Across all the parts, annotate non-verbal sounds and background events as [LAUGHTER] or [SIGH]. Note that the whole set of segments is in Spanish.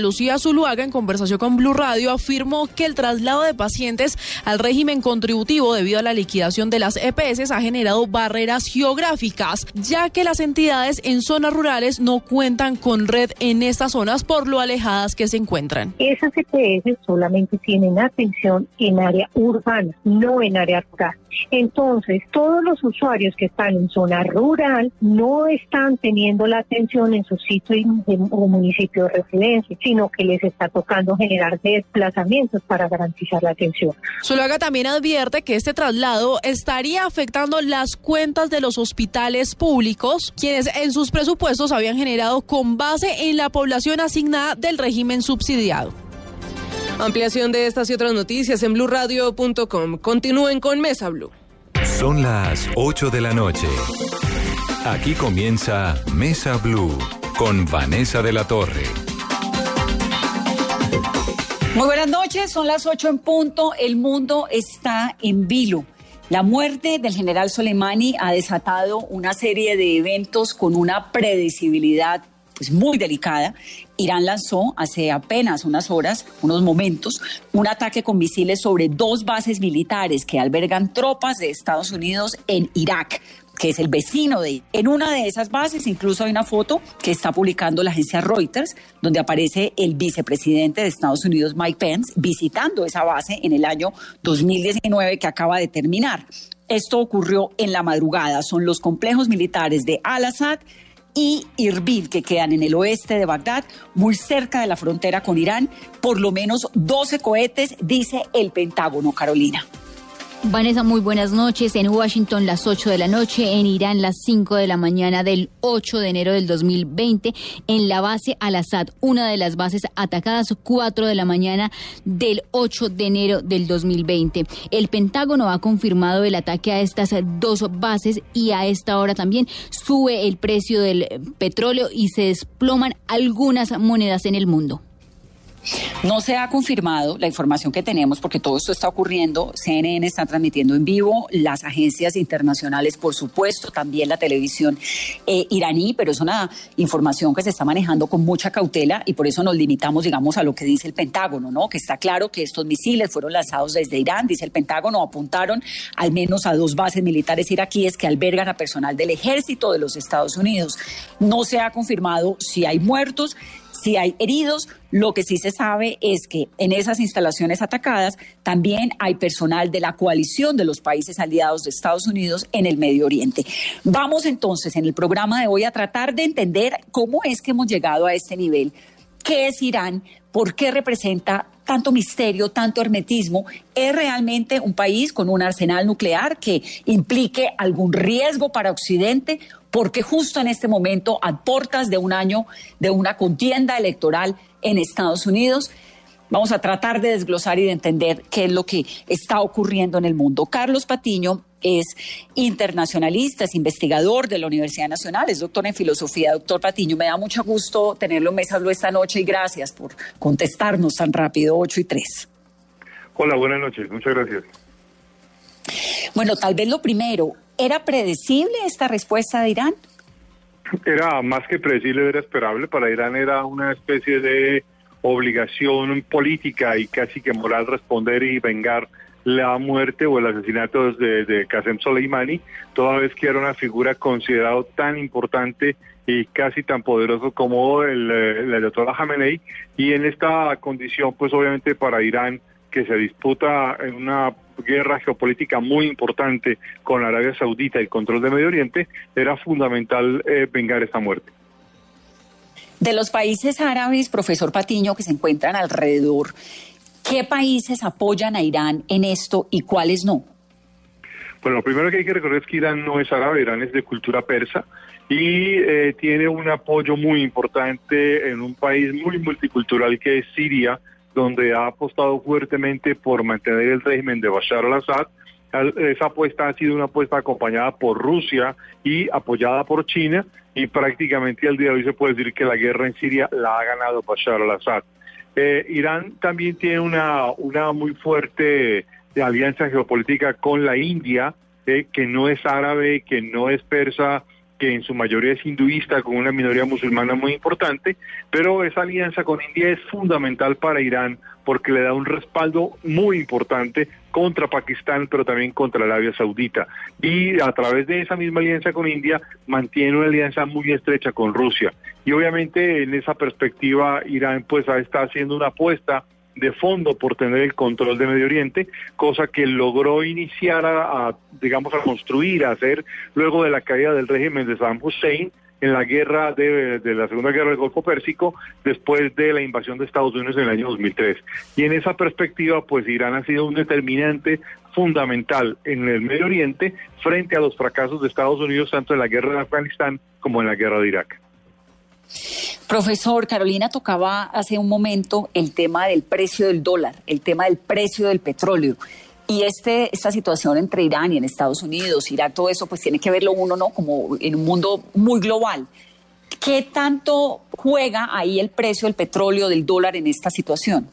Lucía Zuluaga, en conversación con Blue Radio, afirmó que el traslado de pacientes al régimen contributivo debido a la liquidación de las EPS ha generado barreras geográficas, ya que las entidades en zonas rurales no cuentan con red en estas zonas por lo alejadas que se encuentran. Esas EPS solamente tienen atención en área urbana, no en área rural. Entonces, todos los usuarios que están en zona rural no están teniendo la atención en su sitio o municipio de residencia, sino que les está tocando generar desplazamientos para garantizar la atención. Zuluaga también advierte que este traslado estaría afectando las cuentas de los hospitales públicos, quienes en sus presupuestos habían generado con base en la población asignada del régimen subsidiado. Ampliación de estas y otras noticias en blurradio.com. Continúen con Mesa Blue. Son las 8 de la noche. Aquí comienza Mesa Blue con Vanessa de la Torre. Muy buenas noches, son las 8 en punto. El mundo está en vilo. La muerte del general Soleimani ha desatado una serie de eventos con una predecibilidad pues muy delicada. Irán lanzó hace apenas unas horas, unos momentos, un ataque con misiles sobre dos bases militares que albergan tropas de Estados Unidos en Irak que es el vecino de En una de esas bases incluso hay una foto que está publicando la agencia Reuters, donde aparece el vicepresidente de Estados Unidos, Mike Pence, visitando esa base en el año 2019 que acaba de terminar. Esto ocurrió en la madrugada. Son los complejos militares de Al-Assad, y Irbil, que quedan en el oeste de Bagdad, muy cerca de la frontera con Irán. Por lo menos 12 cohetes, dice el Pentágono, Carolina. Vanessa, muy buenas noches. En Washington las 8 de la noche, en Irán las 5 de la mañana del 8 de enero del 2020, en la base Al-Assad, una de las bases atacadas 4 de la mañana del 8 de enero del 2020. El Pentágono ha confirmado el ataque a estas dos bases y a esta hora también sube el precio del petróleo y se desploman algunas monedas en el mundo. No se ha confirmado la información que tenemos porque todo esto está ocurriendo. CNN está transmitiendo en vivo, las agencias internacionales, por supuesto, también la televisión eh, iraní, pero es una información que se está manejando con mucha cautela y por eso nos limitamos, digamos, a lo que dice el Pentágono, ¿no? Que está claro que estos misiles fueron lanzados desde Irán, dice el Pentágono, apuntaron al menos a dos bases militares iraquíes que albergan a personal del ejército de los Estados Unidos. No se ha confirmado si hay muertos si hay heridos, lo que sí se sabe es que en esas instalaciones atacadas también hay personal de la coalición de los países aliados de Estados Unidos en el Medio Oriente. Vamos entonces en el programa de hoy a tratar de entender cómo es que hemos llegado a este nivel. ¿Qué es Irán? ¿Por qué representa tanto misterio, tanto hermetismo? ¿Es realmente un país con un arsenal nuclear que implique algún riesgo para Occidente? Porque justo en este momento, a portas de un año de una contienda electoral en Estados Unidos, vamos a tratar de desglosar y de entender qué es lo que está ocurriendo en el mundo. Carlos Patiño es internacionalista, es investigador de la Universidad Nacional, es doctor en filosofía. Doctor Patiño, me da mucho gusto tenerlo en Mesa esta noche y gracias por contestarnos tan rápido, 8 y 3. Hola, buenas noches, muchas gracias. Bueno, tal vez lo primero, ¿era predecible esta respuesta de Irán? Era más que predecible, era esperable. Para Irán era una especie de obligación política y casi que moral responder y vengar la muerte o el asesinato de, de Qasem Soleimani, toda vez que era una figura considerado tan importante y casi tan poderoso como el, el doctor Khamenei. Y en esta condición, pues obviamente para Irán, que se disputa en una guerra geopolítica muy importante con Arabia Saudita y el control de Medio Oriente, era fundamental eh, vengar esta muerte. De los países árabes, profesor Patiño, que se encuentran alrededor, ¿Qué países apoyan a Irán en esto y cuáles no? Bueno, lo primero que hay que recordar es que Irán no es árabe, Irán es de cultura persa y eh, tiene un apoyo muy importante en un país muy multicultural que es Siria, donde ha apostado fuertemente por mantener el régimen de Bashar al-Assad. Esa apuesta ha sido una apuesta acompañada por Rusia y apoyada por China y prácticamente al día de hoy se puede decir que la guerra en Siria la ha ganado Bashar al-Assad. Eh, Irán también tiene una, una muy fuerte alianza geopolítica con la India, eh, que no es árabe, que no es persa, que en su mayoría es hinduista, con una minoría musulmana muy importante, pero esa alianza con India es fundamental para Irán porque le da un respaldo muy importante contra Pakistán, pero también contra Arabia Saudita. Y a través de esa misma alianza con India, mantiene una alianza muy estrecha con Rusia. Y obviamente en esa perspectiva, Irán pues está haciendo una apuesta de fondo por tener el control de Medio Oriente, cosa que logró iniciar a, digamos, a construir, a hacer luego de la caída del régimen de Saddam Hussein en la guerra de, la Segunda Guerra del Golfo Pérsico, después de la invasión de Estados Unidos en el año 2003. Y en esa perspectiva, pues Irán ha sido un determinante fundamental en el Medio Oriente frente a los fracasos de Estados Unidos tanto en la guerra de Afganistán como en la guerra de Irak. Profesor, Carolina tocaba hace un momento el tema del precio del dólar, el tema del precio del petróleo. Y este, esta situación entre Irán y en Estados Unidos, Irak, todo eso, pues tiene que verlo uno, ¿no? Como en un mundo muy global. ¿Qué tanto juega ahí el precio del petróleo, del dólar en esta situación?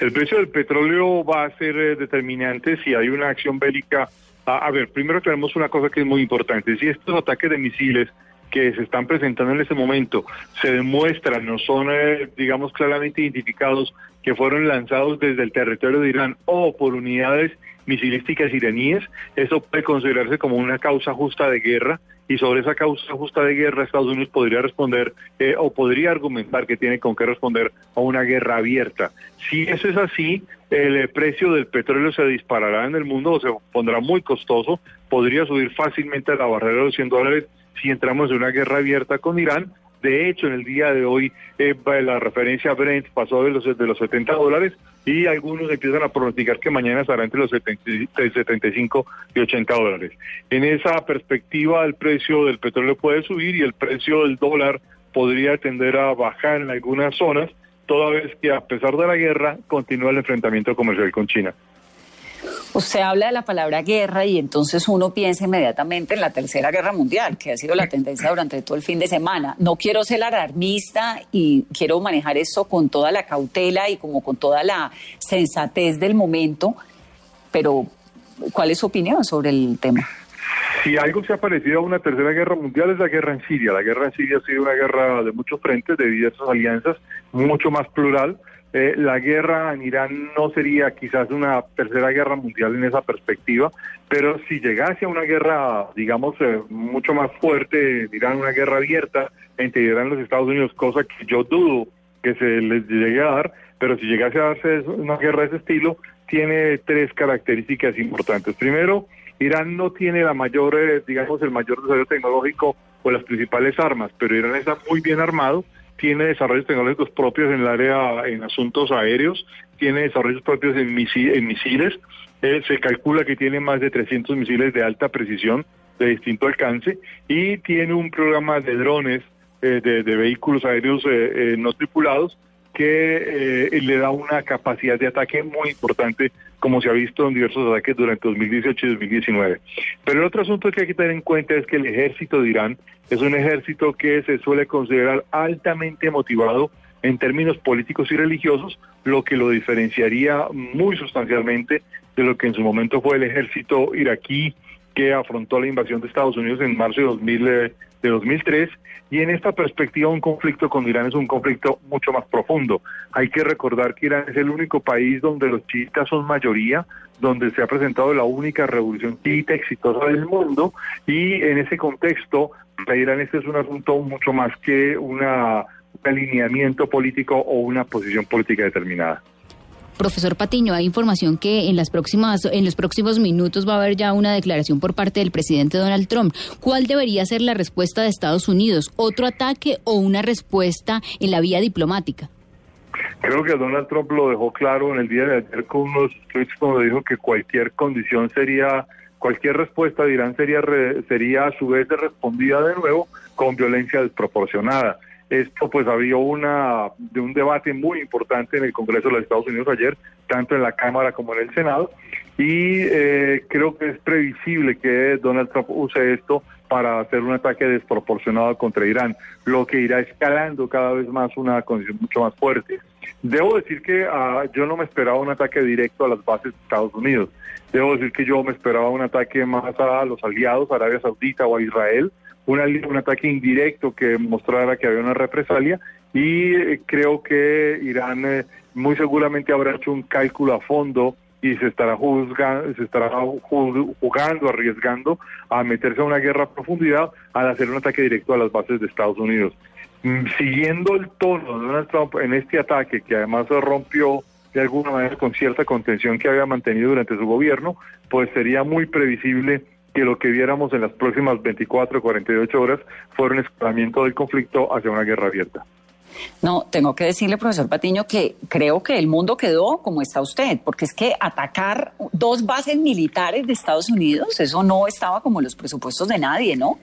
El precio del petróleo va a ser eh, determinante si hay una acción bélica. a ver, primero tenemos una cosa que es muy importante. Si estos ataques de misiles que se están presentando en este momento se demuestran, no son, eh, digamos, claramente identificados que fueron lanzados desde el territorio de Irán o por unidades misilísticas iraníes, eso puede considerarse como una causa justa de guerra y sobre esa causa justa de guerra Estados Unidos podría responder eh, o podría argumentar que tiene con qué responder a una guerra abierta. Si eso es así, el precio del petróleo se disparará en el mundo o se pondrá muy costoso, podría subir fácilmente a la barrera de los 100 dólares si entramos en una guerra abierta con Irán. De hecho, en el día de hoy eh, la referencia Brent pasó de los, de los 70 dólares y algunos empiezan a pronosticar que mañana estará entre los 75 y 80 dólares. En esa perspectiva, el precio del petróleo puede subir y el precio del dólar podría tender a bajar en algunas zonas, toda vez que a pesar de la guerra continúa el enfrentamiento comercial con China. Usted habla de la palabra guerra y entonces uno piensa inmediatamente en la Tercera Guerra Mundial, que ha sido la tendencia durante todo el fin de semana. No quiero ser alarmista y quiero manejar eso con toda la cautela y como con toda la sensatez del momento, pero ¿cuál es su opinión sobre el tema? Si algo se ha parecido a una tercera guerra mundial es la guerra en Siria. La guerra en Siria ha sido una guerra de muchos frentes, de diversas alianzas, mucho más plural eh, la guerra en Irán no sería quizás una tercera guerra mundial en esa perspectiva, pero si llegase a una guerra, digamos, eh, mucho más fuerte, Irán, una guerra abierta entre Irán y los Estados Unidos, cosa que yo dudo que se les llegue a dar, pero si llegase a darse una guerra de ese estilo, tiene tres características importantes. Primero, Irán no tiene la mayor, eh, digamos, el mayor desarrollo tecnológico o las principales armas, pero Irán está muy bien armado tiene desarrollos tecnológicos propios en el área, en asuntos aéreos, tiene desarrollos propios en, misiles, eh, se calcula que tiene más de 300 misiles de alta precisión de distinto alcance y tiene un programa de drones eh, de, vehículos aéreos eh, no tripulados que le da una capacidad de ataque muy importante, como se ha visto en diversos ataques durante 2018 y 2019. Pero el otro asunto que hay que tener en cuenta es que el ejército de Irán es un ejército que se suele considerar altamente motivado en términos políticos y religiosos, lo que lo diferenciaría muy sustancialmente de lo que en su momento fue el ejército iraquí que afrontó la invasión de Estados Unidos en marzo de, 2000, eh, de 2003. Y en esta perspectiva, un conflicto con Irán es un conflicto mucho más profundo. Hay que recordar que Irán es el único país donde los chiitas son mayoría, donde se ha presentado la única revolución chiita exitosa del mundo. Y en ese contexto, para Irán este es un asunto mucho más que una, un alineamiento político o una posición política determinada. Profesor Patiño, hay información que en las próximas, en los próximos minutos va a haber ya una declaración por parte del presidente Donald Trump. ¿Cuál debería ser la respuesta de Estados Unidos? ¿Otro ataque o una respuesta en la vía diplomática? Creo que Donald Trump lo dejó claro en el día de ayer con unos tweets cuando dijo que cualquier condición sería cualquier respuesta de Irán sería, sería a su vez respondida de nuevo con violencia desproporcionada. Esto pues había una de un debate muy importante en el Congreso de los Estados Unidos ayer, tanto en la Cámara como en el Senado, y eh, creo que es previsible que Donald Trump use esto para hacer un ataque desproporcionado contra Irán, lo que irá escalando cada vez más una condición mucho más fuerte. Debo decir que ah, yo no me esperaba un ataque directo a las bases de Estados Unidos. Debo decir que yo me esperaba un ataque más a los aliados, Arabia Saudita o a Israel, un, ali- un ataque indirecto que mostrara que había una represalia y eh, creo que Irán eh, muy seguramente habrá hecho un cálculo a fondo y se estará juzgando, se estará ju- jugando, arriesgando a meterse a una guerra a profundidad al hacer un ataque directo a las bases de Estados Unidos. Mm, Siguiendo el tono de Donald Trump en este ataque, que además se rompió de alguna manera con cierta contención que había mantenido durante su gobierno, pues sería muy previsible que lo que viéramos en las próximas 24 o 48 horas fuera un escalamiento del conflicto hacia una guerra abierta. No, tengo que decirle, profesor Patiño, que creo que el mundo quedó como está usted, porque es que atacar dos bases militares de Estados Unidos, eso no estaba como en los presupuestos de nadie, ¿no?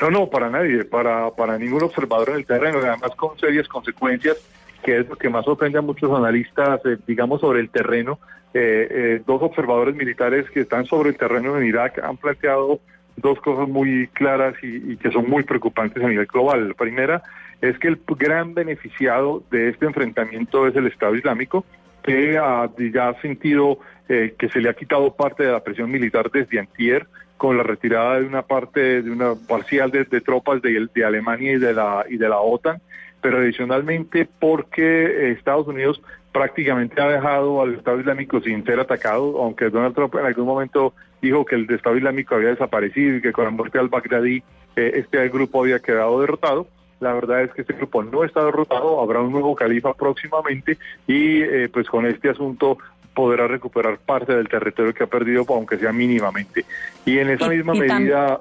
No, no, para nadie, para, para ningún observador en el terreno, además con serias consecuencias, que es lo que más ofende a muchos analistas, eh, digamos, sobre el terreno. Eh, eh, dos observadores militares que están sobre el terreno en Irak han planteado dos cosas muy claras y, y que son muy preocupantes a nivel global. La primera es que el gran beneficiado de este enfrentamiento es el Estado Islámico, que ha, ya ha sentido eh, que se le ha quitado parte de la presión militar desde antier, con la retirada de una parte, de una parcial de, de tropas de, de Alemania y de la y de la OTAN, pero adicionalmente porque eh, Estados Unidos prácticamente ha dejado al Estado Islámico sin ser atacado, aunque Donald Trump en algún momento dijo que el Estado Islámico había desaparecido y que con la muerte al Baghdadi eh, este grupo había quedado derrotado. La verdad es que este grupo no está derrotado, habrá un nuevo califa próximamente y eh, pues con este asunto podrá recuperar parte del territorio que ha perdido, aunque sea mínimamente. Y en esa Y- misma y medida,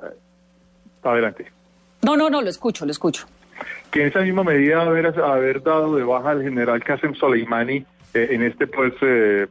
adelante No, no, no, lo escucho, lo escucho. Que en esa misma medida haber, haber dado de baja al general Qasem Soleimani eh, en este pues eh,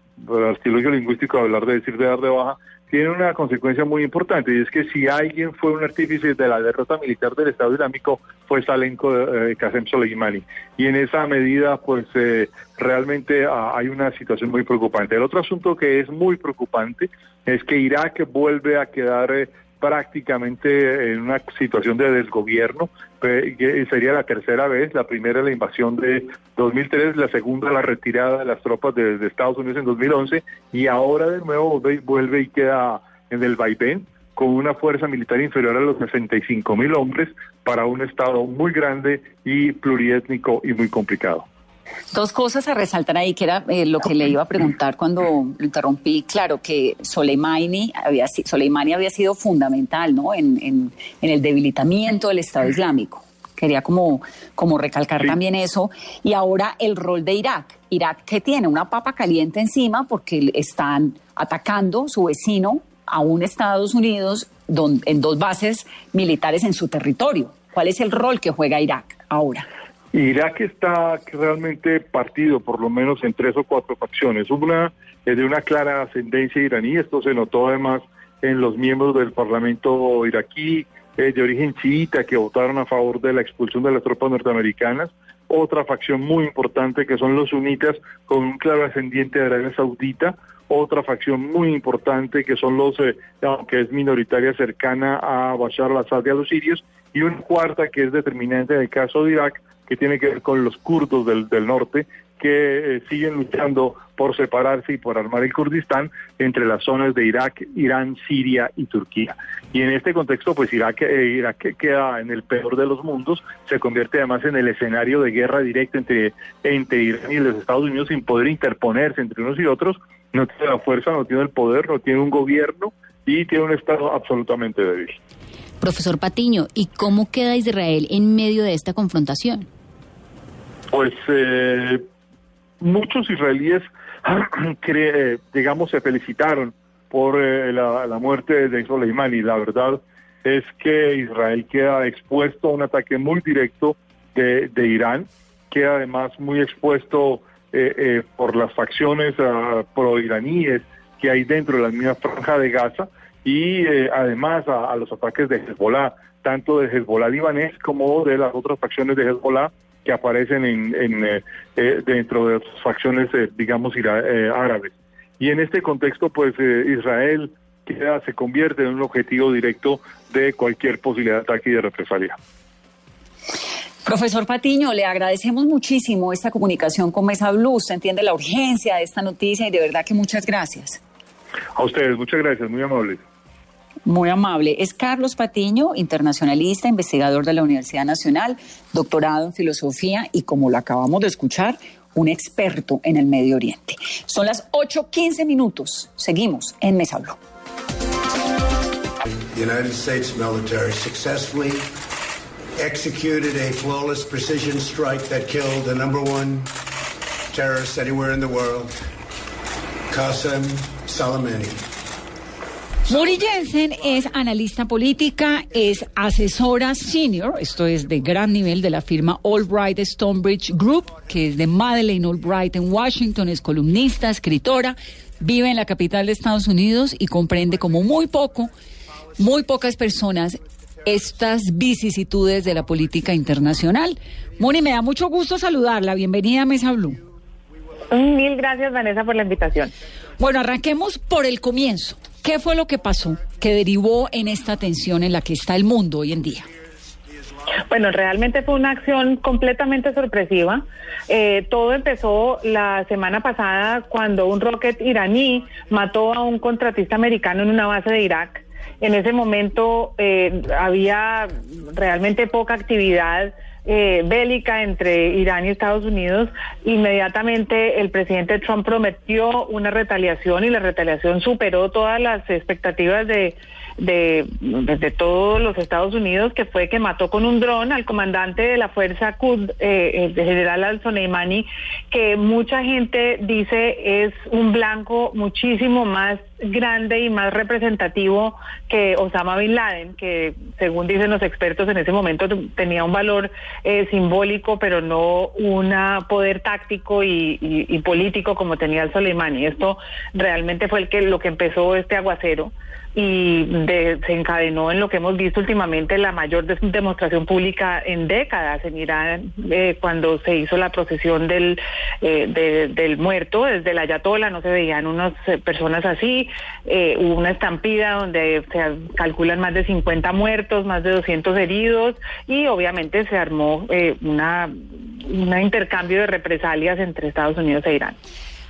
artilugio lingüístico de hablar de decir de dar de baja tiene una consecuencia muy importante y es que si alguien fue un artífice de la derrota militar del Estado Islámico fue Salenko eh, Qasem Soleimani y en esa medida pues eh, realmente ah, hay una situación muy preocupante. El otro asunto que es muy preocupante es que Irak vuelve a quedar eh, prácticamente en una situación de desgobierno, eh, que sería la tercera vez, la primera la invasión de 2003, la segunda la retirada de las tropas de, Estados Unidos en 2011 y ahora de nuevo vuelve, vuelve y queda en el vaivén con una fuerza militar inferior a los 65 mil hombres para un estado muy grande y pluriétnico y muy complicado. Dos cosas a resaltar ahí, que era eh, lo que le iba a preguntar cuando lo interrumpí. Claro que Soleimani había, Soleimani había sido fundamental ¿no? en, en- en el debilitamiento del Estado Islámico. Quería como, como recalcar también eso. Y ahora el rol de Irak. Irak que tiene una papa caliente encima porque están atacando su vecino a un Estados Unidos don- en dos bases militares en su territorio. ¿Cuál es el rol que juega Irak ahora? Irak está realmente partido, por lo menos en tres o cuatro facciones. Una es de una clara ascendencia iraní, esto se notó además en los miembros del Parlamento iraquí eh, de origen chiita que votaron a favor de la expulsión de las tropas norteamericanas. Otra facción muy importante que son los sunitas con un claro ascendiente de Arabia Saudita. Otra facción muy importante que son los, eh, aunque es minoritaria cercana a Bashar al-Assad y a los sirios. Y una cuarta que es determinante en el caso de Irak, que tiene que ver con los kurdos del, del norte, que eh, siguen luchando por separarse y por armar el Kurdistán entre las zonas de Irak, Irán, Siria y Turquía. Y en este contexto, pues Irak, eh, Irak queda en el peor de los mundos, se convierte además en el escenario de guerra directa entre, entre Irán y los Estados Unidos sin poder interponerse entre unos y otros, no tiene la fuerza, no tiene el poder, no tiene un gobierno y tiene un Estado absolutamente débil. Profesor Patiño, ¿y cómo queda Israel en medio de esta confrontación? Pues eh, muchos israelíes, [CLEARS THROAT] digamos, se felicitaron por eh, la, la muerte de Soleimani. La verdad es que Israel queda expuesto a un ataque muy directo de, de Irán, queda además muy expuesto eh, eh, por las facciones ah, pro-iraníes que hay dentro de la misma franja de Gaza y eh, además a, los ataques de Hezbollah, tanto de Hezbollah libanés como de las otras facciones de Hezbollah que aparecen en, en eh, eh, dentro de las facciones, digamos, árabes. Y en este contexto, pues Israel queda, se convierte en un objetivo directo de cualquier posibilidad de ataque y de represalia. Profesor Patiño, le agradecemos muchísimo esta comunicación con Mesa Blue. Usted entiende la urgencia de esta noticia y de verdad que muchas gracias. A ustedes, muchas gracias, muy amable. Muy amable. Es Carlos Patiño, internacionalista, investigador de la Universidad Nacional, doctorado en filosofía y, como lo acabamos de escuchar, un experto en el Medio Oriente. Son las 8.15 minutos. Seguimos en Mesa Blue. United States military successfully executed a flawless precision strike that killed the number one terrorist anywhere in the world, Qasem Soleimani. Mori Jensen es analista política, es asesora senior, esto es de gran nivel de la firma Albright Stonebridge Group, que es de Madeleine Albright en Washington, es columnista, escritora, vive en la capital de Estados Unidos y comprende como muy poco, muy pocas personas estas vicisitudes de la política internacional. Moni, me da mucho gusto saludarla. Bienvenida a Mesa Blue. Mil gracias, Vanessa, por la invitación. Bueno, arranquemos por el comienzo. ¿Qué fue lo que pasó que derivó en esta tensión en la que está el mundo hoy en día? Bueno, realmente fue una acción completamente sorpresiva. Eh, todo empezó la semana pasada cuando un rocket iraní mató a un contratista americano en una base de Irak. En ese momento eh, había realmente poca actividad eh, bélica entre Irán y Estados Unidos, inmediatamente el presidente Trump prometió una retaliación y la retaliación superó todas las expectativas de, de, de, todos los Estados Unidos, que fue que mató con un dron al comandante de la Fuerza Qud, eh, el general al-Soleimani, que mucha gente dice es un blanco muchísimo más grande y más representativo que Osama Bin Laden, que según dicen los expertos en ese momento tenía un valor eh, simbólico, pero no un poder táctico y, político como tenía el Soleimani. Esto realmente fue el que lo que empezó este aguacero y desencadenó en lo que hemos visto últimamente la mayor demostración pública en décadas en Irán eh, cuando se hizo la procesión del, eh, del muerto desde la Ayatola no se veían unas eh, personas así hubo una estampida donde se calculan más de 50 muertos más de 200 heridos y obviamente se armó una un intercambio de represalias entre Estados Unidos e Irán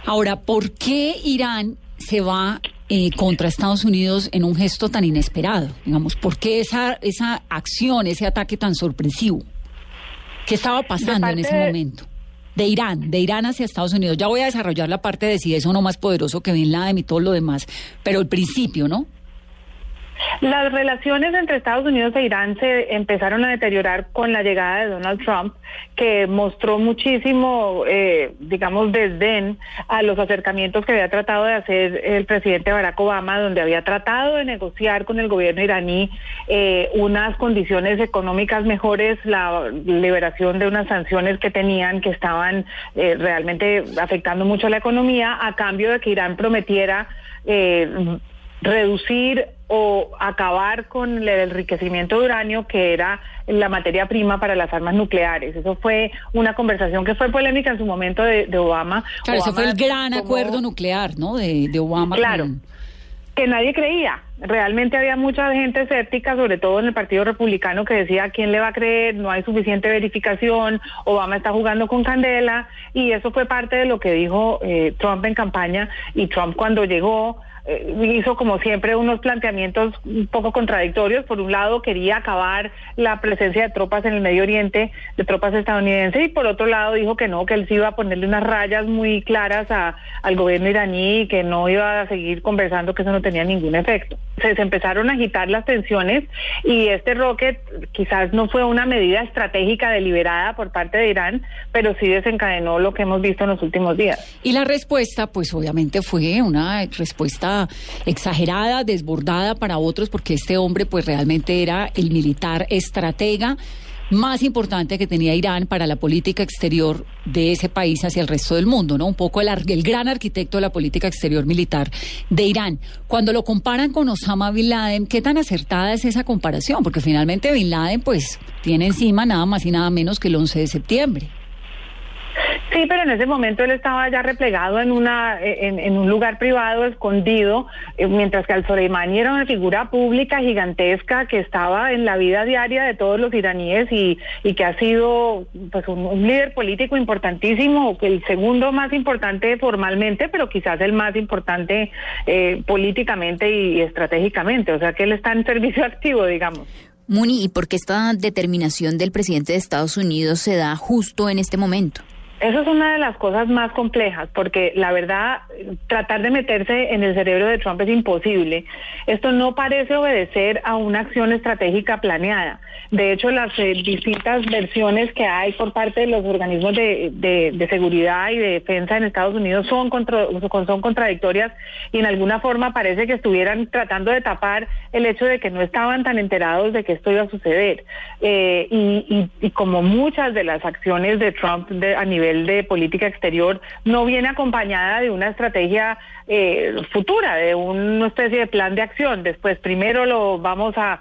ahora ¿por qué Irán se va eh, contra Estados Unidos en un gesto tan inesperado? Digamos, ¿por qué esa, esa acción, ese ataque tan sorpresivo? ¿Qué estaba pasando en ese momento? De Irán, de Irán hacia Estados Unidos. Ya voy a desarrollar la parte de si es uno más poderoso que Bin Laden y todo lo demás, pero el principio, ¿no? Las relaciones entre Estados Unidos e Irán se empezaron a deteriorar con la llegada de Donald Trump, que mostró muchísimo, eh, digamos, desdén a los acercamientos que había tratado de hacer el presidente Barack Obama, donde había tratado de negociar con el gobierno iraní eh, unas condiciones económicas mejores, la liberación de unas sanciones que tenían que estaban eh, realmente afectando mucho a la economía, a cambio de que Irán prometiera reducir o acabar con el enriquecimiento de uranio, que era la materia prima para las armas nucleares. Eso fue una conversación que fue polémica en su momento de, Obama. Claro, ese fue el gran acuerdo nuclear, ¿no? De, Obama. Claro. Que nadie creía. Realmente había mucha gente escéptica, sobre todo en el Partido Republicano, que decía quién le va a creer, no hay suficiente verificación, Obama está jugando con candela, y eso fue parte de lo que dijo eh, Trump en campaña, y Trump cuando llegó hizo como siempre unos planteamientos un poco contradictorios. Por un lado quería acabar la presencia de tropas en el Medio Oriente, de tropas estadounidenses, y por otro lado dijo que no, que él sí iba a ponerle unas rayas muy claras a, al gobierno iraní y que no iba a seguir conversando, que eso no tenía ningún efecto. Se, se empezaron a agitar las tensiones y este rocket quizás no fue una medida estratégica deliberada por parte de Irán, pero sí desencadenó lo que hemos visto en los últimos días. Y la respuesta, pues obviamente fue una respuesta exagerada, desbordada para otros, porque este hombre pues realmente era el militar estratega más importante que tenía Irán para la política exterior de ese país hacia el resto del mundo, ¿no? Un poco el, el gran arquitecto de la política exterior militar de Irán. Cuando lo comparan con Osama Bin Laden, ¿qué tan acertada es esa comparación? Porque finalmente Bin Laden, pues, tiene encima nada más y nada menos que el 11 de septiembre. Sí, pero en ese momento él estaba ya replegado en una en, un lugar privado, escondido, eh, mientras que al-Soleimani era una figura pública gigantesca que estaba en la vida diaria de todos los iraníes y, y que ha sido pues un, líder político importantísimo, el segundo más importante formalmente, pero quizás el más importante eh, políticamente y estratégicamente. O sea que él está en servicio [LAUGHS] activo, digamos. Muni, ¿y por qué esta determinación del presidente de Estados Unidos se da justo en este momento? Eso es una de las cosas más complejas, porque la verdad, tratar de meterse en el cerebro de Trump es imposible. Esto no parece obedecer a una acción estratégica planeada. De hecho, las eh, distintas versiones que hay por parte de los organismos de, seguridad y de defensa en Estados Unidos son, son contradictorias y en alguna forma parece que estuvieran tratando de tapar el hecho de que no estaban tan enterados de que esto iba a suceder. Eh, y, como muchas de las acciones de Trump a nivel de política exterior no viene acompañada de una estrategia eh, futura, de una especie de plan de acción. Después, primero lo vamos a,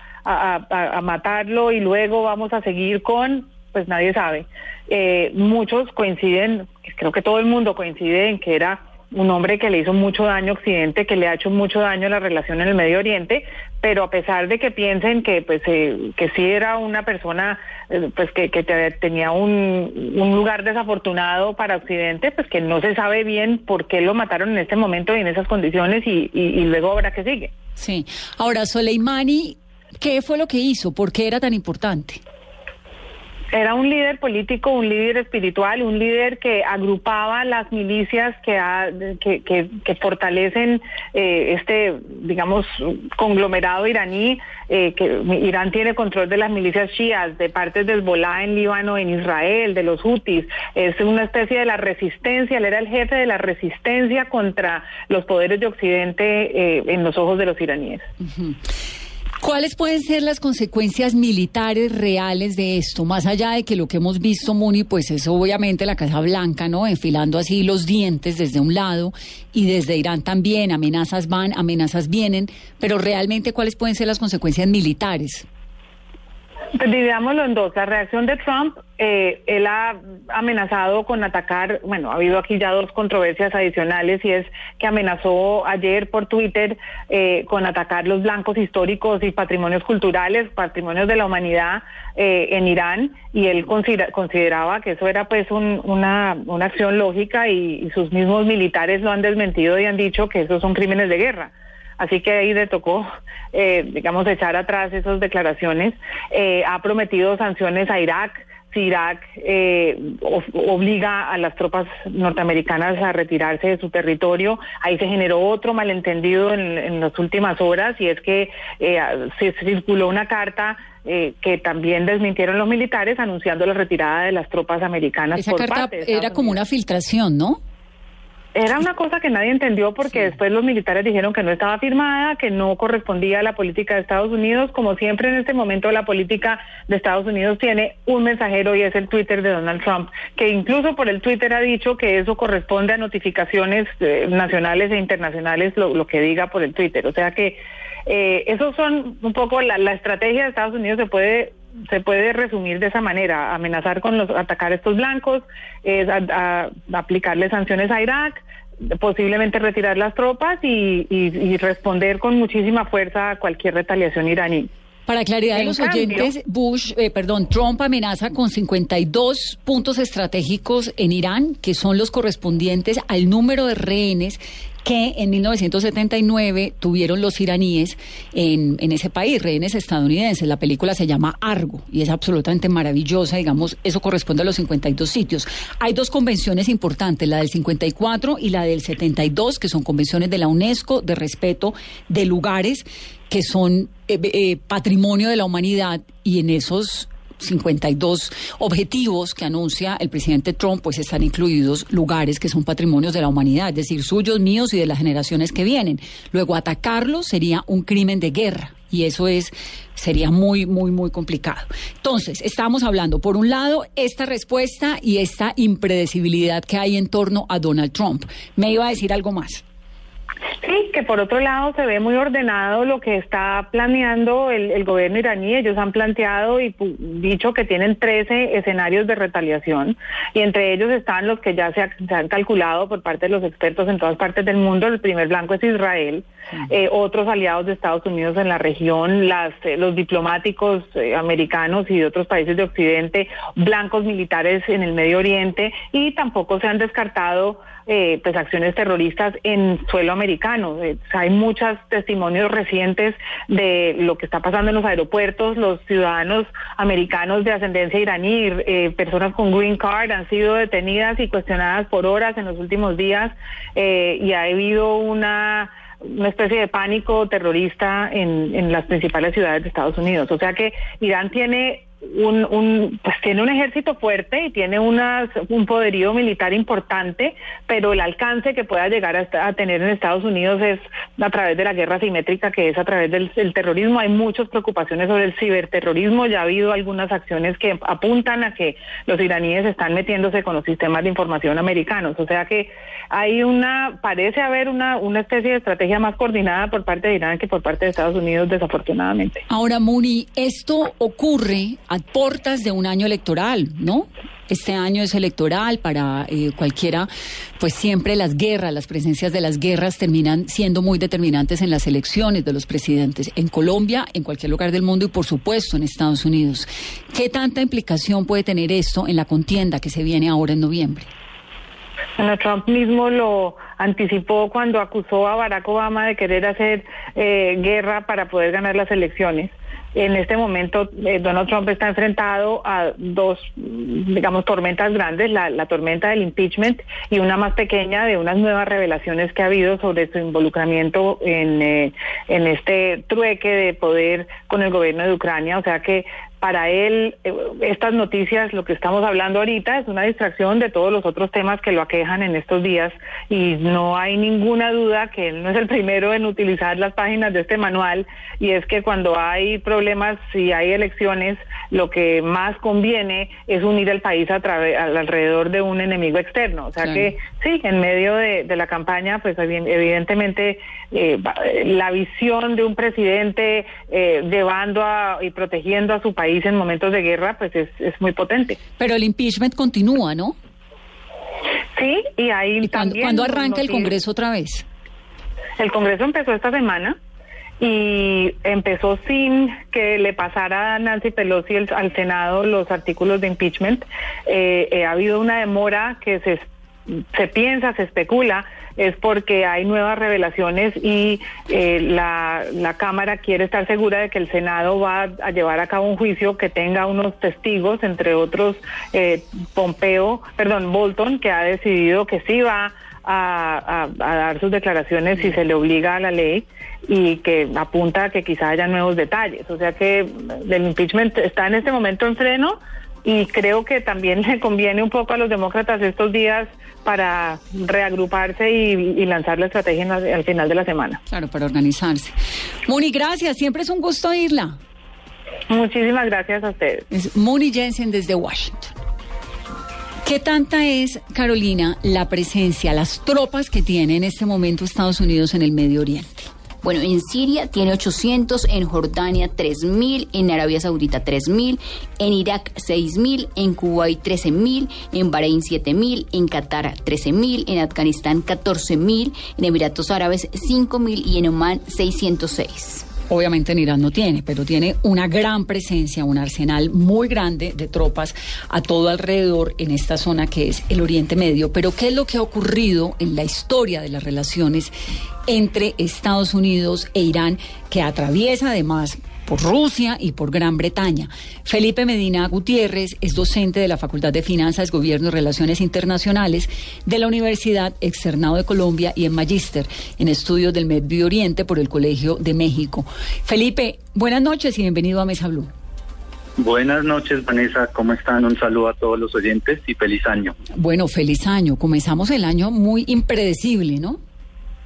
matarlo y luego vamos a seguir con, pues nadie sabe. Eh, muchos coinciden, creo que todo el mundo coincide en que era un hombre que le hizo mucho daño a Occidente, que le ha hecho mucho daño a la relación en el Medio Oriente, pero a pesar de que piensen que pues eh, que sí era una persona eh, pues que, que tenía un, un, lugar desafortunado para Occidente, pues que no se sabe bien por qué lo mataron en este momento y en esas condiciones y, y, y luego habrá que sigue. Sí. Ahora, Soleimani, ¿qué fue lo que hizo? ¿Por qué era tan importante? Era un líder político, un líder espiritual, un líder que agrupaba las milicias que, que, fortalecen eh, este, digamos, conglomerado iraní, eh, que Irán tiene control de las milicias chias, de partes del Hezbollah en Líbano, en Israel, de los hutis. Es una especie de la resistencia, él era el jefe de la resistencia contra los poderes de Occidente eh, en los ojos de los iraníes. ¿Cuáles pueden ser las consecuencias militares reales de esto? Más allá de que lo que hemos visto, Muni, pues es obviamente la Casa Blanca, ¿no? Enfilando así los dientes desde un lado y desde Irán también, amenazas van, amenazas vienen, pero realmente cuáles pueden ser las consecuencias militares? Pues dividámoslo en dos. La reacción de Trump, eh, él ha amenazado con atacar, bueno, ha habido aquí ya dos controversias adicionales y es que amenazó ayer por Twitter eh, con atacar los blancos históricos y patrimonios culturales, patrimonios de la humanidad eh, en Irán y él consideraba que eso era pues una, una acción lógica y sus mismos militares lo han desmentido y han dicho que esos son crímenes de guerra. Así que ahí le tocó, eh, digamos, echar atrás esas declaraciones. Eh, ha prometido sanciones a Irak. Si Irak eh, obliga a las tropas norteamericanas a retirarse de su territorio, ahí se generó otro malentendido en, las últimas horas y es que se circuló una carta que también desmintieron los militares anunciando la retirada de las tropas americanas. Esa carta era como una filtración, ¿no? Era una cosa que nadie entendió porque después los militares dijeron que no estaba firmada, que no correspondía a la política de Estados Unidos. Como siempre en este momento la política de Estados Unidos tiene un mensajero y es el Twitter de Donald Trump, que incluso por el Twitter ha dicho que eso corresponde a notificaciones eh, nacionales e internacionales, lo, que diga por el Twitter. O sea que eh, esos son un poco la, estrategia de Estados Unidos se puede se puede resumir de esa manera, amenazar con los, atacar a estos blancos, es aplicarle sanciones a Irak, posiblemente retirar las tropas y, responder con muchísima fuerza a cualquier retaliación iraní. Para claridad de los oyentes, Bush, eh, perdón, Trump amenaza con 52 puntos estratégicos en Irán, que son los correspondientes al número de rehenes que en 1979 tuvieron los iraníes en, en, ese país, rehenes estadounidenses. La película se llama Argo y es absolutamente maravillosa, digamos, eso corresponde a los 52 sitios. Hay dos convenciones importantes, la del 54 y la del 72, que son convenciones de la UNESCO de respeto de lugares que son eh, eh, patrimonio de la humanidad y en esos 52 objetivos que anuncia el presidente Trump, pues están incluidos lugares que son patrimonios de la humanidad, es decir, suyos, míos y de las generaciones que vienen. Luego, atacarlos sería un crimen de guerra Y eso es sería muy, muy, muy complicado. Entonces, estamos hablando, por un lado, esta respuesta y esta impredecibilidad que hay en torno a Donald Trump. Me iba a decir algo más. Sí, que por otro lado se ve muy ordenado lo que está planeando el, gobierno iraní. Ellos han planteado y dicho que tienen 13 escenarios de retaliación y entre ellos están los que ya se, han calculado por parte de los expertos en todas partes del mundo. El primer blanco es Israel, eh, otros aliados de Estados Unidos en la región, las, eh, los diplomáticos eh, americanos y de otros países de Occidente, blancos militares en el Medio Oriente y tampoco se han descartado eh, pues acciones terroristas en suelo americano. Eh, hay muchos testimonios recientes de lo que está pasando en los aeropuertos. Los ciudadanos americanos de ascendencia iraní, eh, personas con green card, han sido detenidas y cuestionadas por horas en los últimos días y ha habido una una especie de pánico terrorista en, en las principales ciudades de Estados Unidos. O sea que Irán tiene un, un, pues tiene un ejército fuerte y tiene unas, un poderío militar importante, pero el alcance que pueda llegar a, tener en Estados Unidos es a través de la guerra simétrica, que es a través del, terrorismo. Hay muchas preocupaciones sobre el ciberterrorismo, ya ha habido algunas acciones que apuntan a que los iraníes están metiéndose con los sistemas de información americanos. O sea que hay una, parece haber una, una especie de estrategia más coordinada por parte de Irán que por parte de Estados Unidos, desafortunadamente. Ahora, Muni, esto ocurre a portas de un año electoral, ¿no? Este año es electoral para eh, cualquiera, pues siempre las guerras, las presencias de las guerras terminan siendo muy determinantes en las elecciones de los presidentes, en Colombia, en cualquier lugar del mundo y por supuesto en Estados Unidos. ¿Qué tanta implicación puede tener esto en la contienda que se viene ahora en noviembre? Bueno, Trump mismo lo anticipó cuando acusó a Barack Obama de querer hacer eh, guerra para poder ganar las elecciones. En este momento, eh, Donald Trump está enfrentado a dos, digamos, tormentas grandes, la, tormenta del impeachment y una más pequeña de unas nuevas revelaciones que ha habido sobre su involucramiento en, eh, en este trueque de poder con el gobierno de Ucrania. O sea que para él eh, estas noticias, lo que estamos hablando ahorita, es una distracción de todos los otros temas que lo aquejan en estos días y no hay ninguna duda que él no es el primero en utilizar las páginas de este manual y es que cuando hay problemas y hay elecciones, lo que más conviene es unir el país a través, alrededor de un enemigo externo. O sea que sí, en medio de, la campaña, pues evidentemente eh, la visión de un presidente eh, llevando a, y protegiendo a su país en momentos de guerra, pues es, es muy potente. Pero el impeachment continúa, ¿no? Sí, y ahí también... ¿Cuándo arranca el Congreso otra vez? El Congreso empezó esta semana y empezó sin que le pasara a Nancy Pelosi al Senado los artículos de impeachment. Eh, eh, ha habido una demora que se, se piensa, se especula es porque hay nuevas revelaciones y eh, la, Cámara quiere estar segura de que el Senado va a llevar a cabo un juicio que tenga unos testigos, entre otros eh, Pompeo, perdón, Bolton, que ha decidido que sí va a, dar sus declaraciones si se le obliga a la ley y que apunta a que quizá haya nuevos detalles. O sea que el impeachment está en este momento en freno y creo que también [LAUGHS] le conviene un poco a los demócratas estos días para reagruparse y, lanzar la estrategia al final de la semana. Claro, para organizarse. Muni, gracias. Siempre es un gusto oírla. Muchísimas gracias a ustedes. Es Muni Jensen desde Washington. ¿Qué tanta es, Carolina, la presencia, las tropas que tiene en este momento Estados Unidos en el Medio Oriente? Bueno, en Siria tiene 800, en Jordania 3.000, en Arabia Saudita 3.000, en Irak 6.000, en Kuwait 13.000, en Bahrein 7.000, en Qatar 13.000, en Afganistán 14.000, en Emiratos Árabes 5.000 y en Oman 606. Obviamente en Irán no tiene, pero tiene una gran presencia, un arsenal muy grande de tropas a todo alrededor en esta zona que es el Oriente Medio. Pero ¿qué es lo que ha ocurrido en la historia de las relaciones entre Estados Unidos e Irán, que atraviesa además por Rusia y por Gran Bretaña. Felipe Medina Gutiérrez es docente de la Facultad de Finanzas, Gobierno y Relaciones Internacionales de la Universidad Externado de Colombia y en Magíster en Estudios del Medio Oriente por el Colegio de México. Felipe, buenas noches y bienvenido a Mesa Blue. Buenas noches, Vanessa. ¿Cómo están? Un saludo a todos los oyentes y feliz año. Bueno, feliz año. Comenzamos el año muy impredecible, ¿no?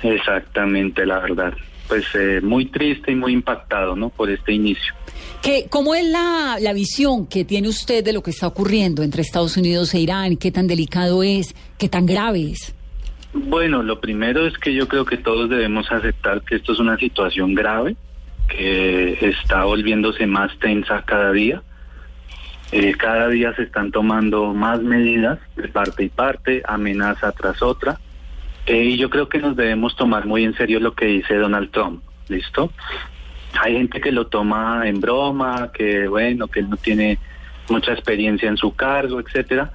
Exactamente, la verdad. Pues eh, muy triste y muy impactado, ¿no? Por este inicio. ¿Qué, ¿Cómo es la, la visión que tiene usted de lo que está ocurriendo entre Estados Unidos e Irán? ¿Qué tan delicado es? ¿Qué tan grave es? Bueno, lo primero es que yo creo que todos debemos aceptar que esto es una situación grave, que está volviéndose más tensa cada día. Eh, cada día se están tomando más medidas de parte y parte, amenaza tras otra. Eh, y yo creo que nos debemos tomar muy en serio lo que dice Donald Trump, ¿listo? Hay gente que lo toma en broma, que bueno, que él no tiene mucha experiencia en su cargo, etcétera.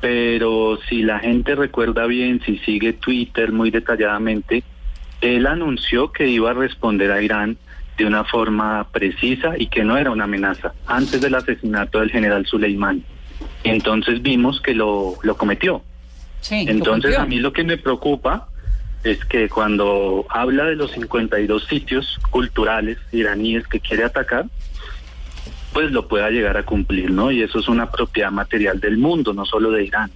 Pero si la gente recuerda bien, si sigue Twitter muy detalladamente, él anunció que iba a responder a Irán de una forma precisa y que no era una amenaza antes del asesinato del general Suleimán. Entonces vimos que lo, lo cometió. Entonces a mí lo que me preocupa es que cuando habla de los 52 sitios culturales iraníes que quiere atacar, pues lo pueda llegar a cumplir, ¿no? Y eso es una propiedad material del mundo, no solo de Irán.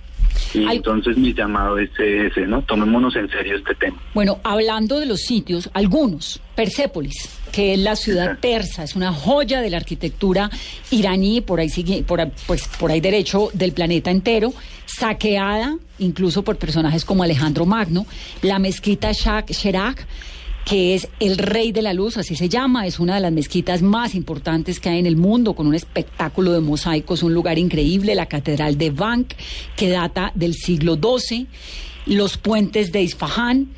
Y entonces mi llamado es ese, ¿no? Tomémonos en serio este tema. Bueno, hablando de los sitios, algunos, Persépolis, que es la ciudad persa, es una joya de la arquitectura iraní, por ahí sigue, por, pues por ahí derecho del planeta entero, saqueada incluso por personajes como Alejandro Magno, la mezquita Shak Sherak, que es el Rey de la Luz, así se llama, es una de las mezquitas más importantes que hay en el mundo, con un espectáculo de mosaicos, un lugar increíble, la Catedral de Bank, que data del siglo XII, los puentes de Isfahán,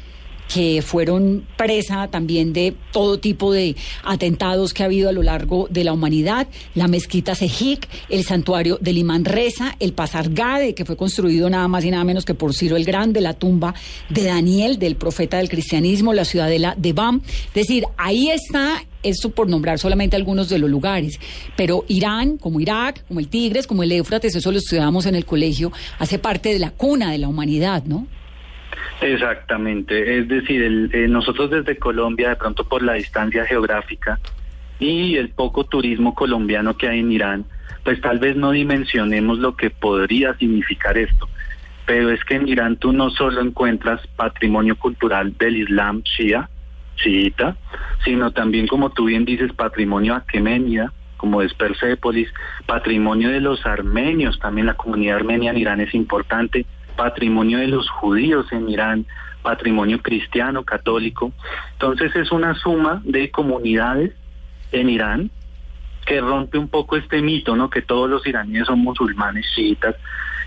que fueron presa también de todo tipo de atentados que ha habido a lo largo de la humanidad, la mezquita Sejik, el santuario del imán Reza, el Pasar Gade, que fue construido nada más y nada menos que por Ciro el Grande, la tumba de Daniel, del profeta del cristianismo, la ciudadela de Bam. Es decir, ahí está esto por nombrar solamente algunos de los lugares. Pero Irán, como Irak, como el Tigres, como el Éufrates, eso lo estudiamos en el colegio, hace parte de la cuna de la humanidad, ¿no? Exactamente, es decir, el, eh, nosotros desde Colombia, de pronto por la distancia geográfica y el poco turismo colombiano que hay en Irán, pues tal vez no dimensionemos lo que podría significar esto. Pero es que en Irán tú no solo encuentras patrimonio cultural del Islam shia, chiita, sino también, como tú bien dices, patrimonio aquemenida, como es Persépolis, patrimonio de los armenios, también la comunidad armenia en Irán es importante, patrimonio de los judíos en Irán, patrimonio cristiano, católico. Entonces es una suma de comunidades en Irán que rompe un poco este mito, ¿no? Que todos los iraníes son musulmanes chiitas.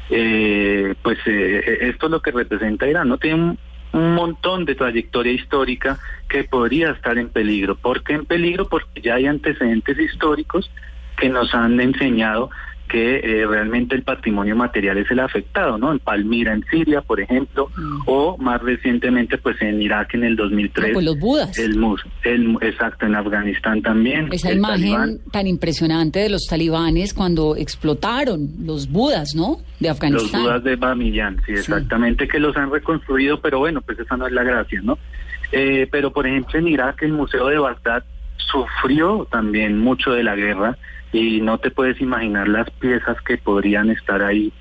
Eh, pues eh, esto es lo que representa Irán, ¿no? Tiene un, un montón de trayectoria histórica que podría estar en peligro. ¿Por qué en peligro? Porque ya hay antecedentes históricos que nos han enseñado que eh, realmente el patrimonio material es el afectado, ¿no? En Palmira, en Siria, por ejemplo, Mm. o más recientemente, pues en Irak en el 2003. No, pues los budas. El, mus- el, exacto, en Afganistán también. Esa imagen talibán. tan impresionante de los talibanes cuando explotaron los budas, ¿no? De Los Afganistán. dudas de Bamiyan, sí, exactamente, que los han reconstruido, pero bueno, pues esa no es la gracia, ¿no? Eh, pero por ejemplo en Irak el Museo de Bagdad sufrió también mucho de la guerra y no te puedes imaginar las piezas que podrían estar ahí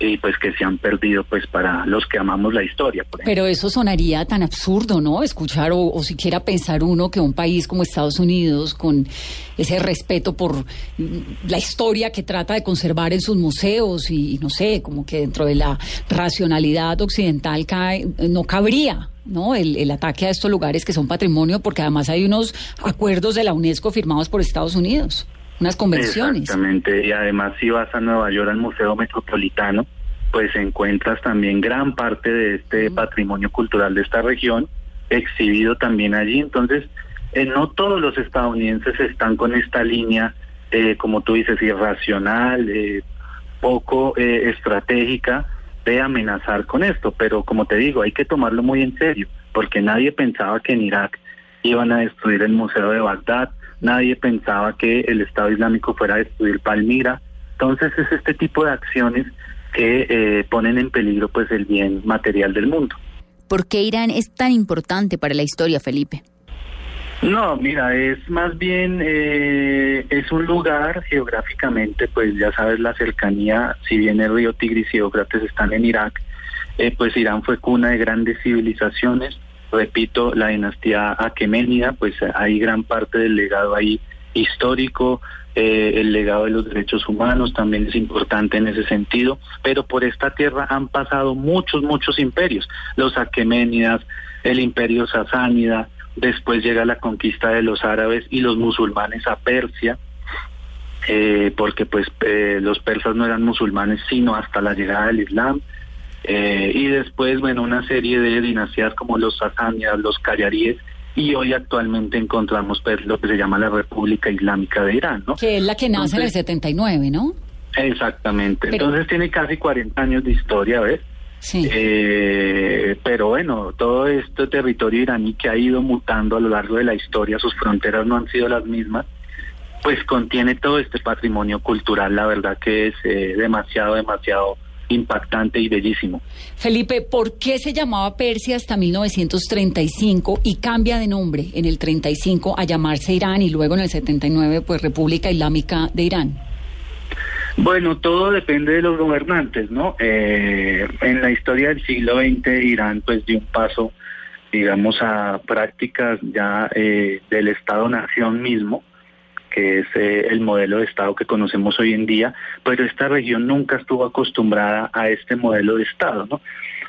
y pues que se han perdido pues para los que amamos la historia. Pero eso sonaría tan absurdo, ¿no? Escuchar o, o siquiera pensar uno que un país como Estados Unidos, con ese respeto por la historia que trata de conservar en sus museos y, no sé, como que dentro de la racionalidad occidental cae, no cabría. ¿no? El ataque a estos lugares que son patrimonio, porque además hay unos acuerdos de la UNESCO firmados por Estados Unidos, unas convenciones. Exactamente, y además si vas a Nueva York al Museo Metropolitano, pues encuentras también gran parte de este patrimonio cultural de esta región exhibido también allí. Entonces, eh, no todos los estadounidenses están con esta línea, eh, como tú dices, irracional, eh, poco eh, estratégica de amenazar con esto. Pero como te digo, hay que tomarlo muy en serio, porque nadie pensaba que en Irak iban a destruir el Museo de Bagdad, nadie pensaba que el Estado Islámico fuera a destruir Palmira. Entonces es este tipo de acciones que eh, ponen en peligro pues el bien material del mundo. ¿Por qué Irán es tan importante para la historia, Felipe? No, mira, es más bien, eh, es un lugar geográficamente, pues ya sabes la cercanía, si bien el río Tigris y Éufrates están en Irak, eh, pues Irán fue cuna de grandes civilizaciones, repito, la dinastía aqueménida, pues hay gran parte del legado ahí histórico, eh, el legado de los derechos humanos también es importante en ese sentido, pero por esta tierra han pasado muchos, muchos imperios, los aqueménidas, el imperio sasánida, después llega la conquista de los árabes y los musulmanes a Persia, eh, porque pues eh, los persas no eran musulmanes sino hasta la llegada del Islam, eh, y después, bueno, una serie de dinastías como los sasánidas, los callaríes, y hoy actualmente encontramos pues, lo que se llama la República Islámica de Irán, ¿no? Que es la que nace en el 79, ¿no? Exactamente. Entonces tiene casi 40 años de historia, ¿ves? Sí. Eh, pero bueno, todo este territorio iraní que ha ido mutando a lo largo de la historia, sus fronteras no han sido las mismas, pues contiene todo este patrimonio cultural, la verdad que es eh, demasiado, demasiado impactante y bellísimo. Felipe, ¿por qué se llamaba Persia hasta 1935 y cambia de nombre en el 35 a llamarse Irán y luego en el 79 pues República Islámica de Irán? Bueno, todo depende de los gobernantes, ¿no? Eh, en la historia del siglo XX, Irán pues dio un paso, digamos, a prácticas ya eh, del Estado-Nación mismo, que es eh, el modelo de Estado que conocemos hoy en día, pero esta región nunca estuvo acostumbrada a este modelo de Estado, ¿no?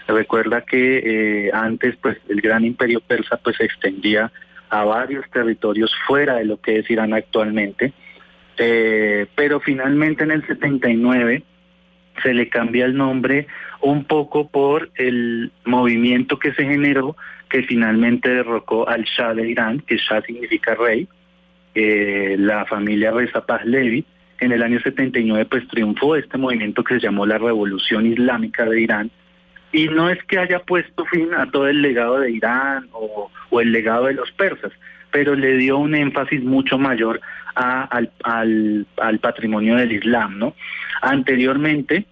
Recuerda que antes, pues, el gran imperio persa, pues, se extendía a varios territorios fuera de lo que es Irán actualmente, eh, pero finalmente en el 79 se le cambia el nombre un poco por el movimiento que se generó que finalmente derrocó al Shah de Irán, que Shah significa rey, la familia Reza Pahlavi. En el año 79 pues triunfó este movimiento que se llamó la Revolución Islámica de Irán, y no es que haya puesto fin a todo el legado de Irán o, el legado de los persas, pero le dio un énfasis mucho mayor al, al, patrimonio del Islam, ¿no? Anteriormente,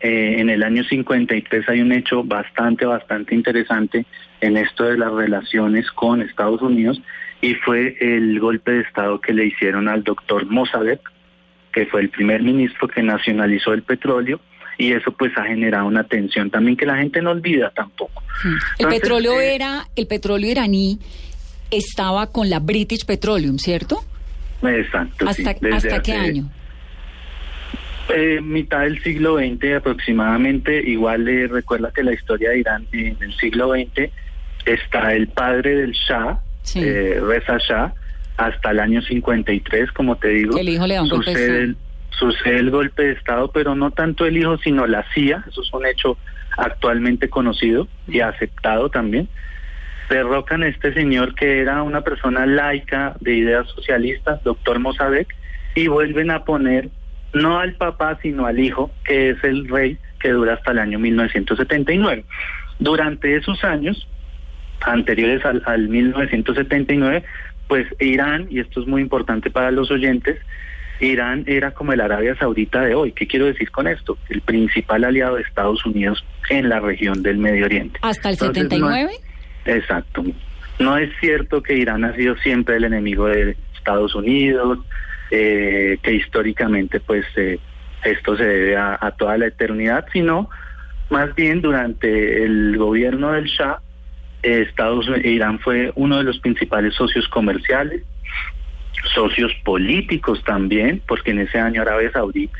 eh, en el año 53 hay un hecho bastante, bastante interesante en esto de las relaciones con Estados Unidos y fue el golpe de Estado que le hicieron al doctor Mossadegh, que fue el primer ministro que nacionalizó el petróleo y eso pues ha generado una tensión también que la gente no olvida tampoco. el petróleo eh, era, el petróleo iraní estaba con la British Petroleum, ¿cierto? Exacto. ¿Hasta, ¿hasta qué año? Eh, mitad del siglo XX aproximadamente. Igual le recuerda que la historia de Irán en el siglo XX está el padre del Shah, eh, Reza Shah, hasta el año 53, como te digo. El hijo le da un sucede, el, sucede el golpe de Estado, pero no tanto el hijo, sino la CIA. Eso es un hecho actualmente conocido y aceptado también derrocan a este señor que era una persona laica de ideas socialistas, doctor Mossadegh, y vuelven a poner no al papá, sino al hijo, que es el rey que dura hasta el año 1979. Durante esos años, anteriores al, al 1979, pues Irán, y esto es muy importante para los oyentes, Irán era como el Arabia Saudita de hoy. ¿Qué quiero decir con esto? El principal aliado de Estados Unidos en la región del Medio Oriente. ¿Hasta el 79? Exacto. No es cierto que Irán ha sido siempre el enemigo de Estados Unidos, eh, que históricamente pues eh, esto se debe a, toda la eternidad, sino más bien durante el gobierno del Shah, Estados Irán fue uno de los principales socios comerciales, socios políticos también, porque en ese año Arabia Saudí,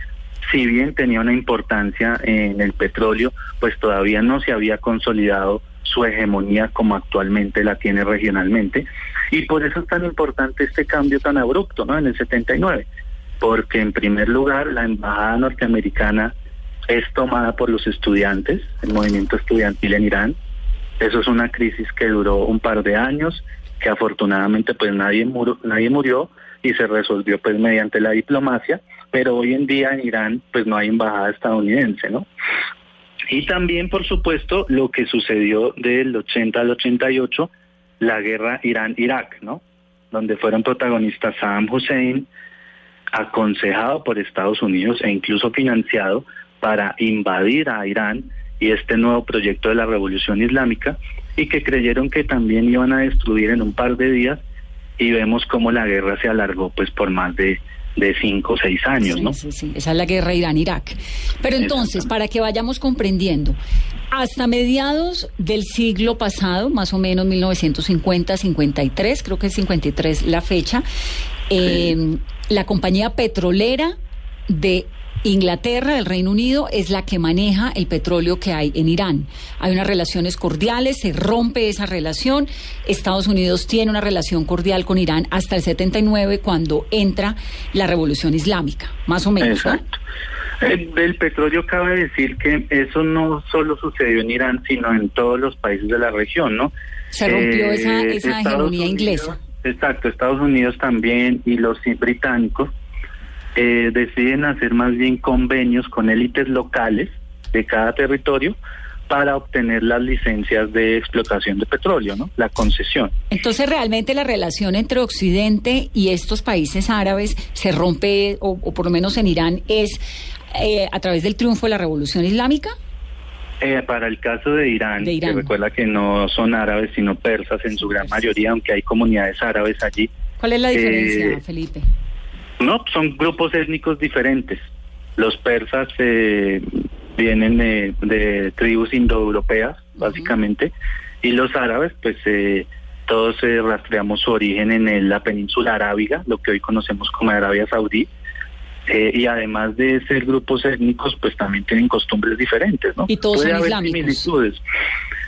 si bien tenía una importancia en el petróleo, pues todavía no se había consolidado su hegemonía como actualmente la tiene regionalmente. Y por eso es tan importante este cambio tan abrupto ¿no? en el 79, porque en primer lugar la embajada norteamericana es tomada por los estudiantes, el movimiento estudiantil en Irán. Eso es una crisis que duró un par de años, que afortunadamente pues nadie murió, nadie murió y se resolvió pues mediante la diplomacia, pero hoy en día en Irán pues no hay embajada estadounidense, ¿no? Y también, por supuesto, lo que sucedió del 80 al 88, la guerra Irán-Irak, ¿no? Donde fueron protagonistas Saddam Hussein, aconsejado por Estados Unidos e incluso financiado para invadir a Irán y este nuevo proyecto de la revolución islámica y que creyeron que también iban a destruir en un par de días y vemos cómo la guerra se alargó pues por más de de cinco o seis años, Sí, ¿no? sí, sí. Esa es la guerra Irán-Irak. Pero entonces, para que vayamos comprendiendo, hasta mediados del siglo pasado, más o menos 1950, 53, creo que es 53 la fecha, eh, la compañía petrolera de Inglaterra, del Reino Unido, es la que maneja el petróleo que hay en Irán. Hay unas relaciones cordiales, se rompe esa relación. Estados Unidos tiene una relación cordial con Irán hasta el 79, cuando entra la revolución islámica, más o menos. ¿no? Exacto. Eh, Del petróleo cabe decir que eso no solo sucedió en Irán, sino en todos los países de la región, ¿no? Se rompió Eh, esa, esa Estados hegemonía Unidos- inglesa. Exacto, Estados Unidos también y los británicos eh, deciden hacer más bien convenios con élites locales de cada territorio para obtener las licencias de explotación de petróleo, ¿no? La concesión. Entonces, realmente la relación entre Occidente y estos países árabes se rompe, o, o por lo menos en Irán, es eh, a través del triunfo de la revolución islámica. Eh, para el caso de Irán, De Irán. que recuerda que no son árabes sino persas en su gran mayoría, aunque hay comunidades árabes allí. ¿Cuál es la diferencia, Eh, Felipe? No, son grupos étnicos diferentes. Los persas eh, vienen de, de tribus indoeuropeas, básicamente, y los árabes, pues eh, todos eh, rastreamos su origen en la península arábiga, lo que hoy conocemos como Arabia Saudí. Eh, y además de ser grupos étnicos, pues también tienen costumbres diferentes, ¿no? Y todos Puede son haber islámicos. similitudes.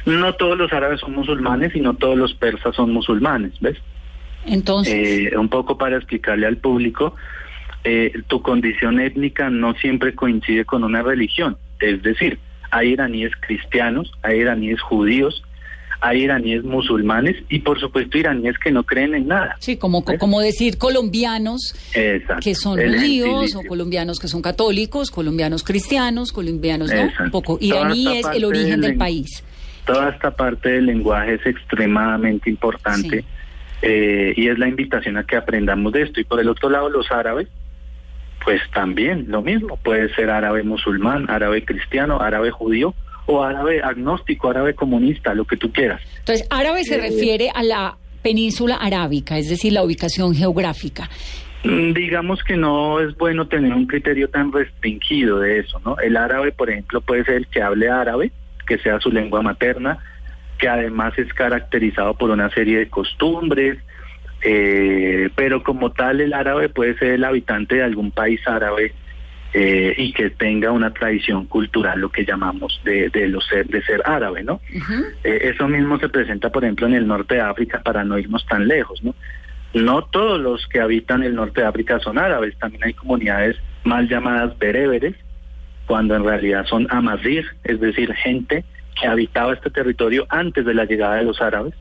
No todos los árabes son musulmanes y no todos los persas son musulmanes, ¿ves? Entonces, Eh, un poco para explicarle al público, eh, tu condición étnica no siempre coincide con una religión. Es decir, hay iraníes cristianos, hay iraníes judíos, hay iraníes musulmanes y por supuesto iraníes que no creen en nada. sí, como, como decir colombianos Exacto. que son judíos o colombianos que son católicos, colombianos cristianos, colombianos, ¿no? Exacto. Un poco iraní es el origen del país. Toda esta parte del lenguaje es extremadamente importante eh, y es la invitación a que aprendamos de esto. Y por el otro lado, los árabes, pues también lo mismo. Puede ser árabe musulmán, árabe cristiano, árabe judío o árabe agnóstico, árabe comunista, lo que tú quieras. Entonces, árabe se Eh, refiere a la península arábica, es decir, la ubicación geográfica. Mm, Digamos que no es bueno tener un criterio tan restringido de eso, ¿no? El árabe, por ejemplo, puede ser el que hable árabe, que sea su lengua materna, que además es caracterizado por una serie de costumbres, eh, pero como tal el árabe puede ser el habitante de algún país árabe eh, y que tenga una tradición cultural, lo que llamamos de, de, los ser, de ser árabe, ¿no? Eh, eso mismo se presenta, por ejemplo, en el norte de África, para no irnos tan lejos, ¿no? No todos los que habitan el norte de África son árabes, también hay comunidades mal llamadas bereberes, cuando en realidad son amazir, es decir, gente que habitaba este territorio antes de la llegada de los árabes,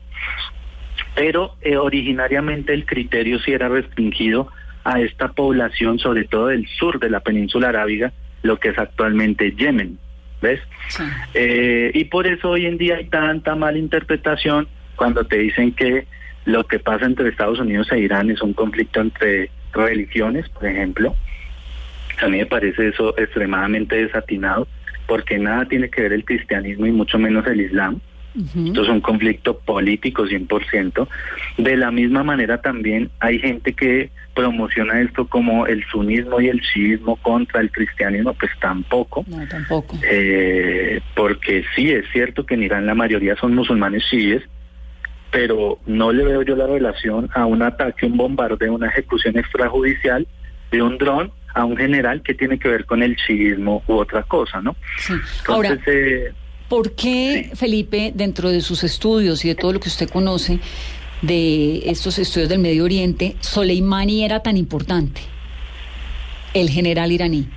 pero eh, originariamente el criterio sí era restringido a esta población, sobre todo del sur de la península arábiga, lo que es actualmente Yemen, ¿ves? Eh, y por eso hoy en día hay tanta mala interpretación cuando te dicen que lo que pasa entre Estados Unidos e Irán es un conflicto entre religiones, por ejemplo. A mí me parece eso extremadamente desatinado, porque nada tiene que ver el cristianismo y mucho menos el islam. Esto es un conflicto político 100%. De la misma manera también hay gente que promociona esto como el sunismo y el chiismo contra el cristianismo, pues tampoco. No, tampoco. Eh, porque sí, es cierto que en Irán la mayoría son musulmanes chiíes, pero no le veo yo la relación a un ataque, un bombardeo, una ejecución extrajudicial de un dron a un general que tiene que ver con el chiismo u otra cosa, ¿no? Sí. Ahora, Entonces, eh, ¿por qué, Felipe, dentro de sus estudios y de todo lo que usted conoce de estos estudios del Medio Oriente, Soleimani era tan importante? El general iraní.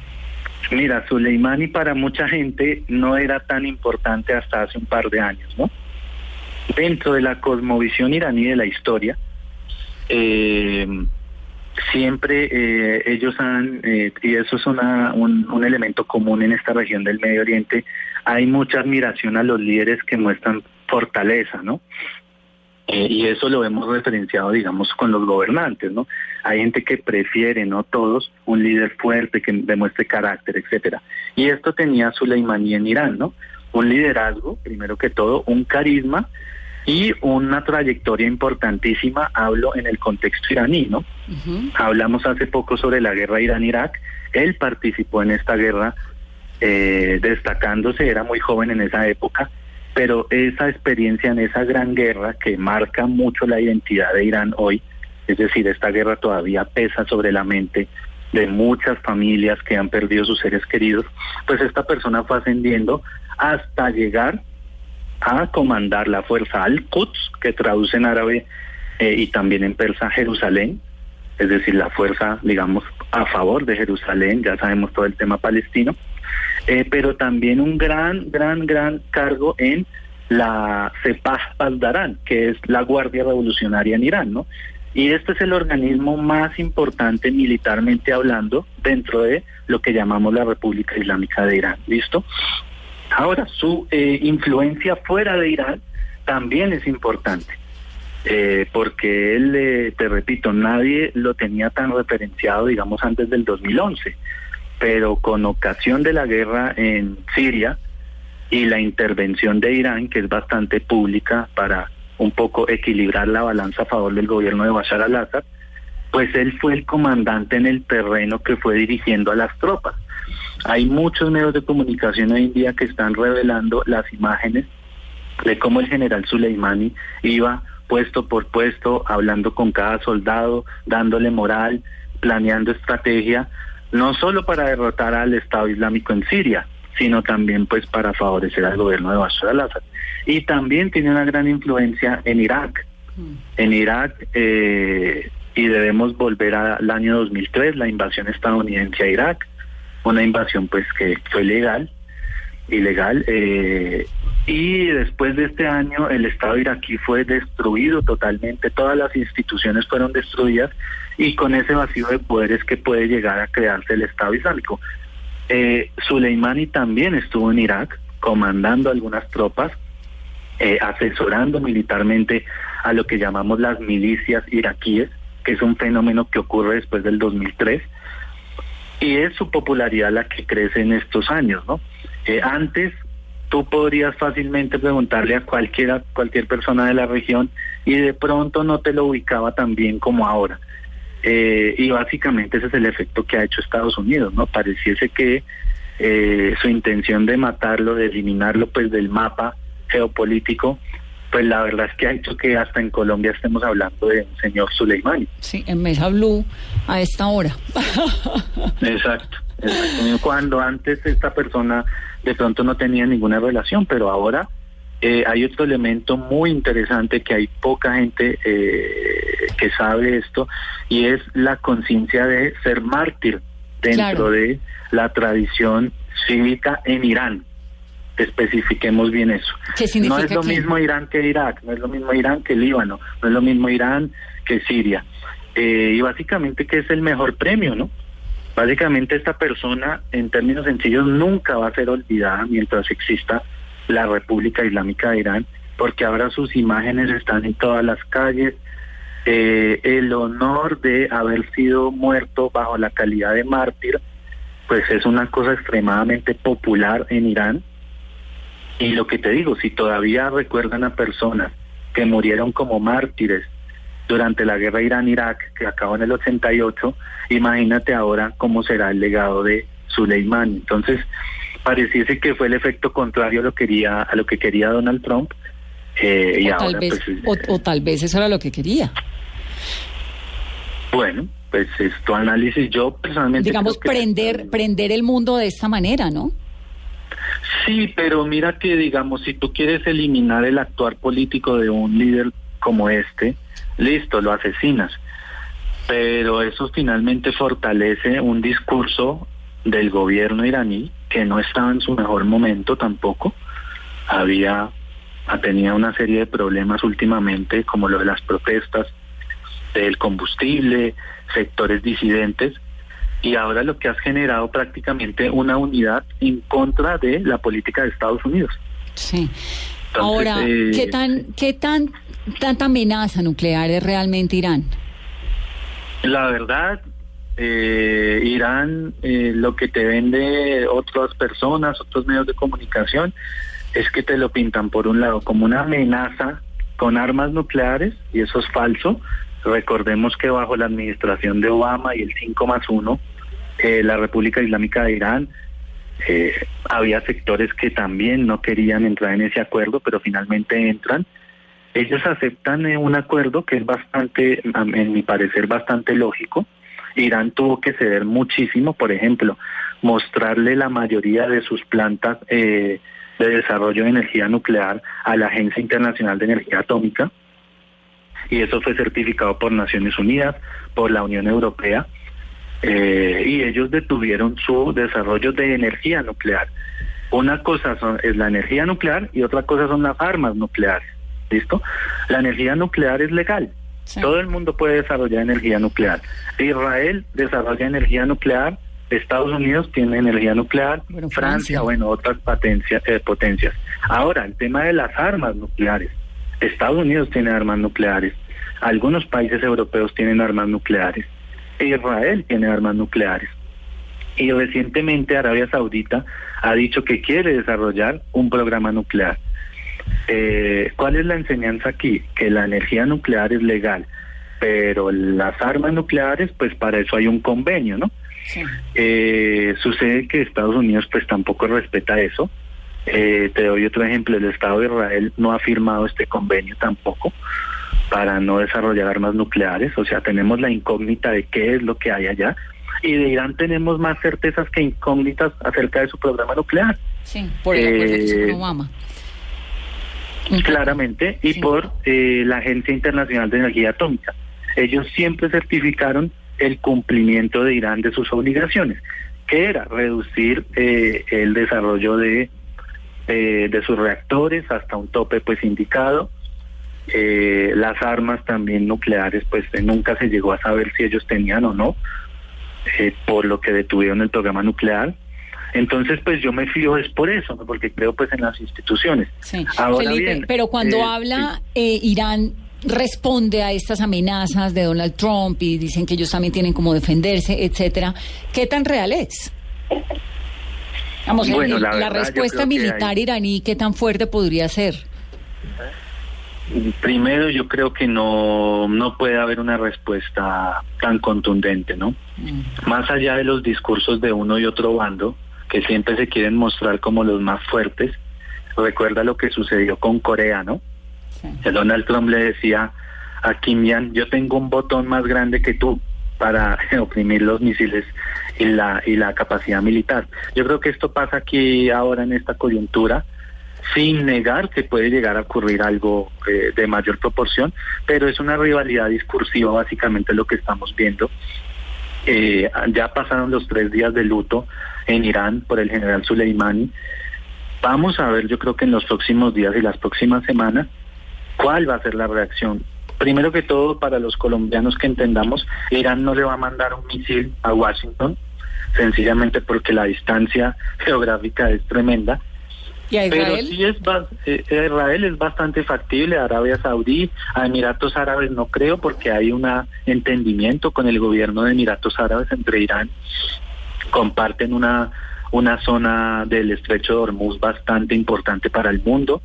Mira, Soleimani para mucha gente no era tan importante hasta hace un par de años, ¿no? Dentro de la cosmovisión iraní de la historia, eh, siempre eh, ellos han, eh, y eso es una, un, un elemento común en esta región del Medio Oriente, hay mucha admiración a los líderes que muestran fortaleza, ¿no? Eh, y eso lo hemos referenciado, digamos, con los gobernantes, ¿no? Hay gente que prefiere, no todos, un líder fuerte que demuestre carácter, etcétera. Y esto tenía Soleimani en Irán, ¿no? Un liderazgo, primero que todo, un carisma y una trayectoria importantísima, hablo en el contexto iraní, ¿no? Hablamos hace poco sobre la guerra Irán-Irak, él participó en esta guerra eh, destacándose, era muy joven en esa época, pero esa experiencia en esa gran guerra que marca mucho la identidad de Irán hoy, es decir, esta guerra todavía pesa sobre la mente de muchas familias que han perdido sus seres queridos, pues esta persona fue ascendiendo hasta llegar a comandar la fuerza Al-Quds, que traduce en árabe eh, y también en persa Jerusalén, es decir, la fuerza, digamos, a favor de Jerusalén, ya sabemos todo el tema palestino, eh, pero también un gran, gran, gran cargo en la Sepah Pasdaran, que es la Guardia Revolucionaria en Irán, ¿no? Y este es el organismo más importante militarmente hablando dentro de lo que llamamos la República Islámica de Irán, ¿listo? Ahora, su eh, influencia fuera de Irán también es importante, eh, porque él, eh, te repito, nadie lo tenía tan referenciado, digamos, antes del 2011, pero con ocasión de la guerra en Siria y la intervención de Irán, que es bastante pública para un poco equilibrar la balanza a favor del gobierno de Bashar al-Assad, pues él fue el comandante en el terreno que fue dirigiendo a las tropas. Hay muchos medios de comunicación hoy en día que están revelando las imágenes de cómo el general Soleimani iba puesto por puesto, hablando con cada soldado, dándole moral, planeando estrategia, no solo para derrotar al Estado Islámico en Siria, sino también pues para favorecer al gobierno de Bashar al-Assad. Y también tiene una gran influencia en Irak. En Irak, eh, y debemos volver al año 2003, la invasión estadounidense a Irak, una invasión pues que fue legal, ilegal, eh, y después de este año el Estado iraquí fue destruido totalmente, todas las instituciones fueron destruidas y con ese vacío de poderes que puede llegar a crearse el Estado Islámico. Eh, también estuvo en Irak comandando algunas tropas, eh, asesorando militarmente a lo que llamamos las milicias iraquíes, que es un fenómeno que ocurre después del 2003 y es su popularidad la que crece en estos años, ¿no? Eh, antes tú podrías fácilmente preguntarle a cualquiera, cualquier persona de la región y de pronto no te lo ubicaba tan bien como ahora. Eh, y básicamente ese es el efecto que ha hecho Estados Unidos, ¿no? Pareciese que eh, su intención de matarlo, de eliminarlo pues del mapa geopolítico, pues la verdad es que ha hecho que hasta en Colombia estemos hablando de un señor Suleimani. Sí, en Mesa Blue a esta hora. [LAUGHS] exacto, exacto. Cuando antes esta persona de pronto no tenía ninguna relación, pero ahora eh, hay otro elemento muy interesante que hay poca gente eh, que sabe esto y es la conciencia de ser mártir dentro de la tradición cívica en Irán especifiquemos bien eso. no es lo mismo Irán que Irak, no es lo mismo Irán que Líbano, no es lo mismo Irán que Siria. Eh, y básicamente que es el mejor premio, ¿no? Básicamente esta persona, en términos sencillos, nunca va a ser olvidada mientras exista la República Islámica de Irán, porque ahora sus imágenes están en todas las calles. Eh, el honor de haber sido muerto bajo la calidad de mártir, pues es una cosa extremadamente popular en Irán y lo que te digo, si todavía recuerdan a personas que murieron como mártires durante la guerra Irán-Irak que acabó en el 88, imagínate ahora cómo será el legado de Suleimán. Entonces, pareciese que fue el efecto contrario a lo, quería, a lo que quería Donald Trump. Eh, y o, tal vez, pues, o, tal vez eso era lo que quería. Bueno, pues es tu análisis. Yo personalmente. Digamos, prender, prender el mundo de esta manera, ¿no? Sí, pero mira que digamos, si tú quieres eliminar el actuar político de un líder como este, listo, lo asesinas. Pero eso finalmente fortalece un discurso del gobierno iraní que no estaba en su mejor momento tampoco. Había tenía una serie de problemas últimamente, como lo de las protestas del combustible, sectores disidentes, y ahora lo que has generado prácticamente una unidad en contra de la política de Estados Unidos. Sí. ahora, eh, ¿qué tan, qué tan tanta amenaza nuclear es realmente Irán? La verdad, eh, Irán eh, lo que te vende otras personas, otros medios de comunicación, es que te lo pintan por un lado como una amenaza con armas nucleares, y eso es falso. Recordemos que bajo la administración de Obama y el 5 más 1, eh, la República Islámica de Irán, eh, había sectores que también no querían entrar en ese acuerdo, pero finalmente entran. Ellos aceptan eh, un acuerdo que es bastante, en mi parecer, bastante lógico. Irán tuvo que ceder muchísimo, por ejemplo, mostrarle la mayoría de sus plantas eh, de desarrollo de energía nuclear a la Agencia Internacional de Energía Atómica. Y eso fue certificado por Naciones Unidas, por la Unión Europea. Eh, y ellos detuvieron su desarrollo de energía nuclear. Una cosa son, es la energía nuclear y otra cosa son las armas nucleares. ¿Listo? La energía nuclear es legal. Todo el mundo puede desarrollar energía nuclear. Israel desarrolla energía nuclear, Estados Unidos tiene energía nuclear, Francia, bueno, otras eh, potencias. Ahora, el tema de las armas nucleares. Estados Unidos tiene armas nucleares, algunos países europeos tienen armas nucleares, Israel tiene armas nucleares. Y recientemente Arabia Saudita ha dicho que quiere desarrollar un programa nuclear. Eh, ¿Cuál es la enseñanza aquí? Que la energía nuclear es legal, pero las armas nucleares, pues para eso hay un convenio, ¿no? Eh, sucede que Estados Unidos pues tampoco respeta eso. Eh, te doy otro ejemplo, el Estado de Israel no ha firmado este convenio tampoco para no desarrollar armas nucleares, o sea, tenemos la incógnita de qué es lo que hay allá, y de Irán tenemos más certezas que incógnitas acerca de su programa nuclear. Sí, por el acuerdo que hizo Eh, con Obama. Claramente, y por eh, la Agencia Internacional de Energía Atómica. Ellos siempre certificaron el cumplimiento de Irán de sus obligaciones, que era reducir eh, el desarrollo de, eh, de sus reactores hasta un tope pues indicado. Eh, las armas también nucleares, pues eh, nunca se llegó a saber si ellos tenían o no, eh, por lo que detuvieron el programa nuclear. Entonces, pues yo me fío es por eso, ¿no? porque creo pues en las instituciones. Sí. Ahora Felipe, bien, pero cuando eh, habla eh, Irán responde a estas amenazas de Donald Trump y dicen que ellos también tienen como defenderse, etcétera. ¿Qué tan real es? Vamos, el- Bueno, el- la la, verdad, yo respuesta que militar hay- iraní, ¿qué tan fuerte podría ser? Primero, yo creo que no, no puede haber una respuesta tan contundente, ¿no? Más allá de los discursos de uno y otro bando, que siempre se quieren mostrar como los más fuertes, recuerda lo que sucedió con Corea, ¿no? Donald Trump le decía a Kim Jong, yo tengo un botón más grande que tú para [LAUGHS] oprimir los misiles y la, y la capacidad militar. Yo creo que esto pasa aquí ahora en esta coyuntura, sin negar que puede llegar a ocurrir algo eh, de mayor proporción, pero es una rivalidad discursiva básicamente lo que estamos viendo. Eh, ya pasaron los tres días de luto en Irán por el general Soleimani. Vamos a ver, yo creo que en los próximos días y las próximas semanas, cuál va a ser la reacción. Primero que todo, para los colombianos que entendamos, Irán no le va a mandar un misil a Washington, sencillamente porque la distancia geográfica es tremenda. ¿Y a Pero sí es eh, a Israel es bastante factible, a Arabia Saudí, a Emiratos Árabes no creo porque hay un entendimiento con el gobierno de Emiratos Árabes entre Irán, comparten una una zona del estrecho de Hormuz bastante importante para el mundo.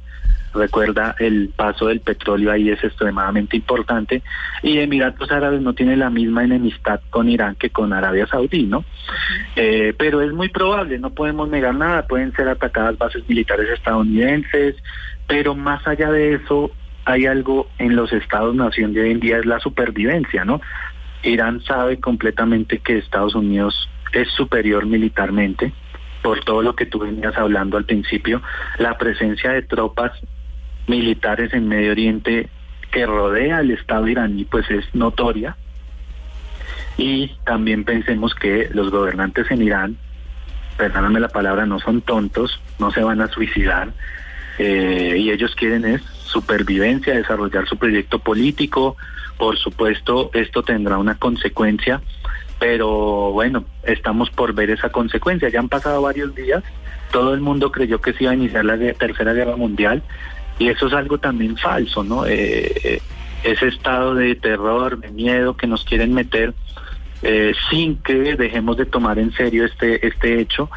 Recuerda, el paso del petróleo ahí es extremadamente importante y Emiratos Árabes no tiene la misma enemistad con Irán que con Arabia Saudí, ¿no? Eh, pero es muy probable, no podemos negar nada, pueden ser atacadas bases militares estadounidenses, pero más allá de eso hay algo en los estados-nación de hoy en día, es la supervivencia, ¿no? Irán sabe completamente que Estados Unidos es superior militarmente, por todo lo que tú venías hablando al principio, la presencia de tropas militares en Medio Oriente que rodea al Estado iraní pues es notoria. Y también pensemos que los gobernantes en Irán, perdóname la palabra, no son tontos, no se van a suicidar eh, y ellos quieren es supervivencia, desarrollar su proyecto político, por supuesto esto tendrá una consecuencia, pero bueno, estamos por ver esa consecuencia, ya han pasado varios días, todo el mundo creyó que se iba a iniciar la tercera guerra mundial y eso es algo también falso, ¿no? Eh, eh, ese estado de terror, de miedo que nos quieren meter eh, sin que dejemos de tomar en serio este este hecho,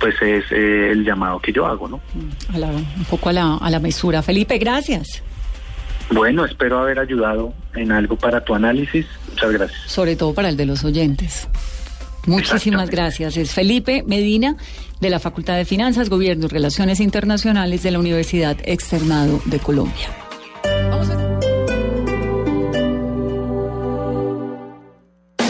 pues es eh, el llamado que yo hago, ¿no? A la- un poco a la, a la mesura. Felipe, gracias. Bueno, espero haber ayudado en algo para tu análisis. Muchas gracias. Sobre todo para el de los oyentes. Muchísimas gracias. Es Felipe Medina de la Facultad de Finanzas, Gobierno y Relaciones Internacionales de la Universidad Externado de Colombia.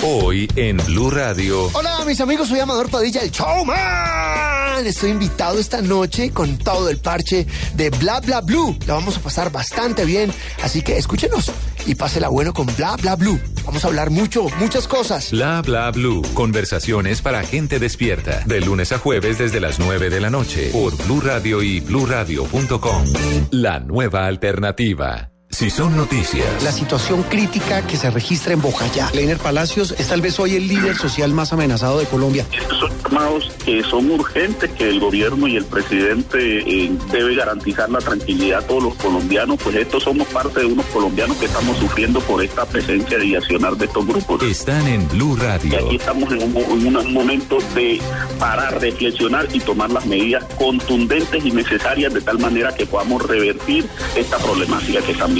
Hoy en Blue Radio. Hola, mis amigos, soy Amador Padilla, el showman. Estoy invitado esta noche con todo el parche de Bla Bla Blue. La vamos a pasar bastante bien, así que escúchenos y pásela bueno con Bla Bla Blue. Vamos a hablar mucho, muchas cosas. Bla Bla Blue. Conversaciones para gente despierta. De lunes a jueves desde las 9 de la noche por Blue Radio y bluradio.com. La nueva alternativa. Si son noticias. La situación crítica que se registra en Bocayá. Leiner Palacios es tal vez hoy el líder social más amenazado de Colombia. Estos son llamados que son urgentes, que el gobierno y el presidente eh, debe garantizar la tranquilidad a todos los colombianos, pues estos somos parte de unos colombianos que estamos sufriendo por esta presencia y accionar de estos grupos. Están en Blue Y Radio. aquí estamos en un, en un momento de parar, reflexionar y tomar las medidas contundentes y necesarias de tal manera que podamos revertir esta problemática que están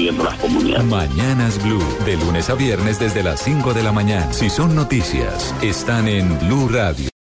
Mañanas Blue. De lunes a viernes desde las 5 de la mañana. Si son noticias. Están en Blue Radio.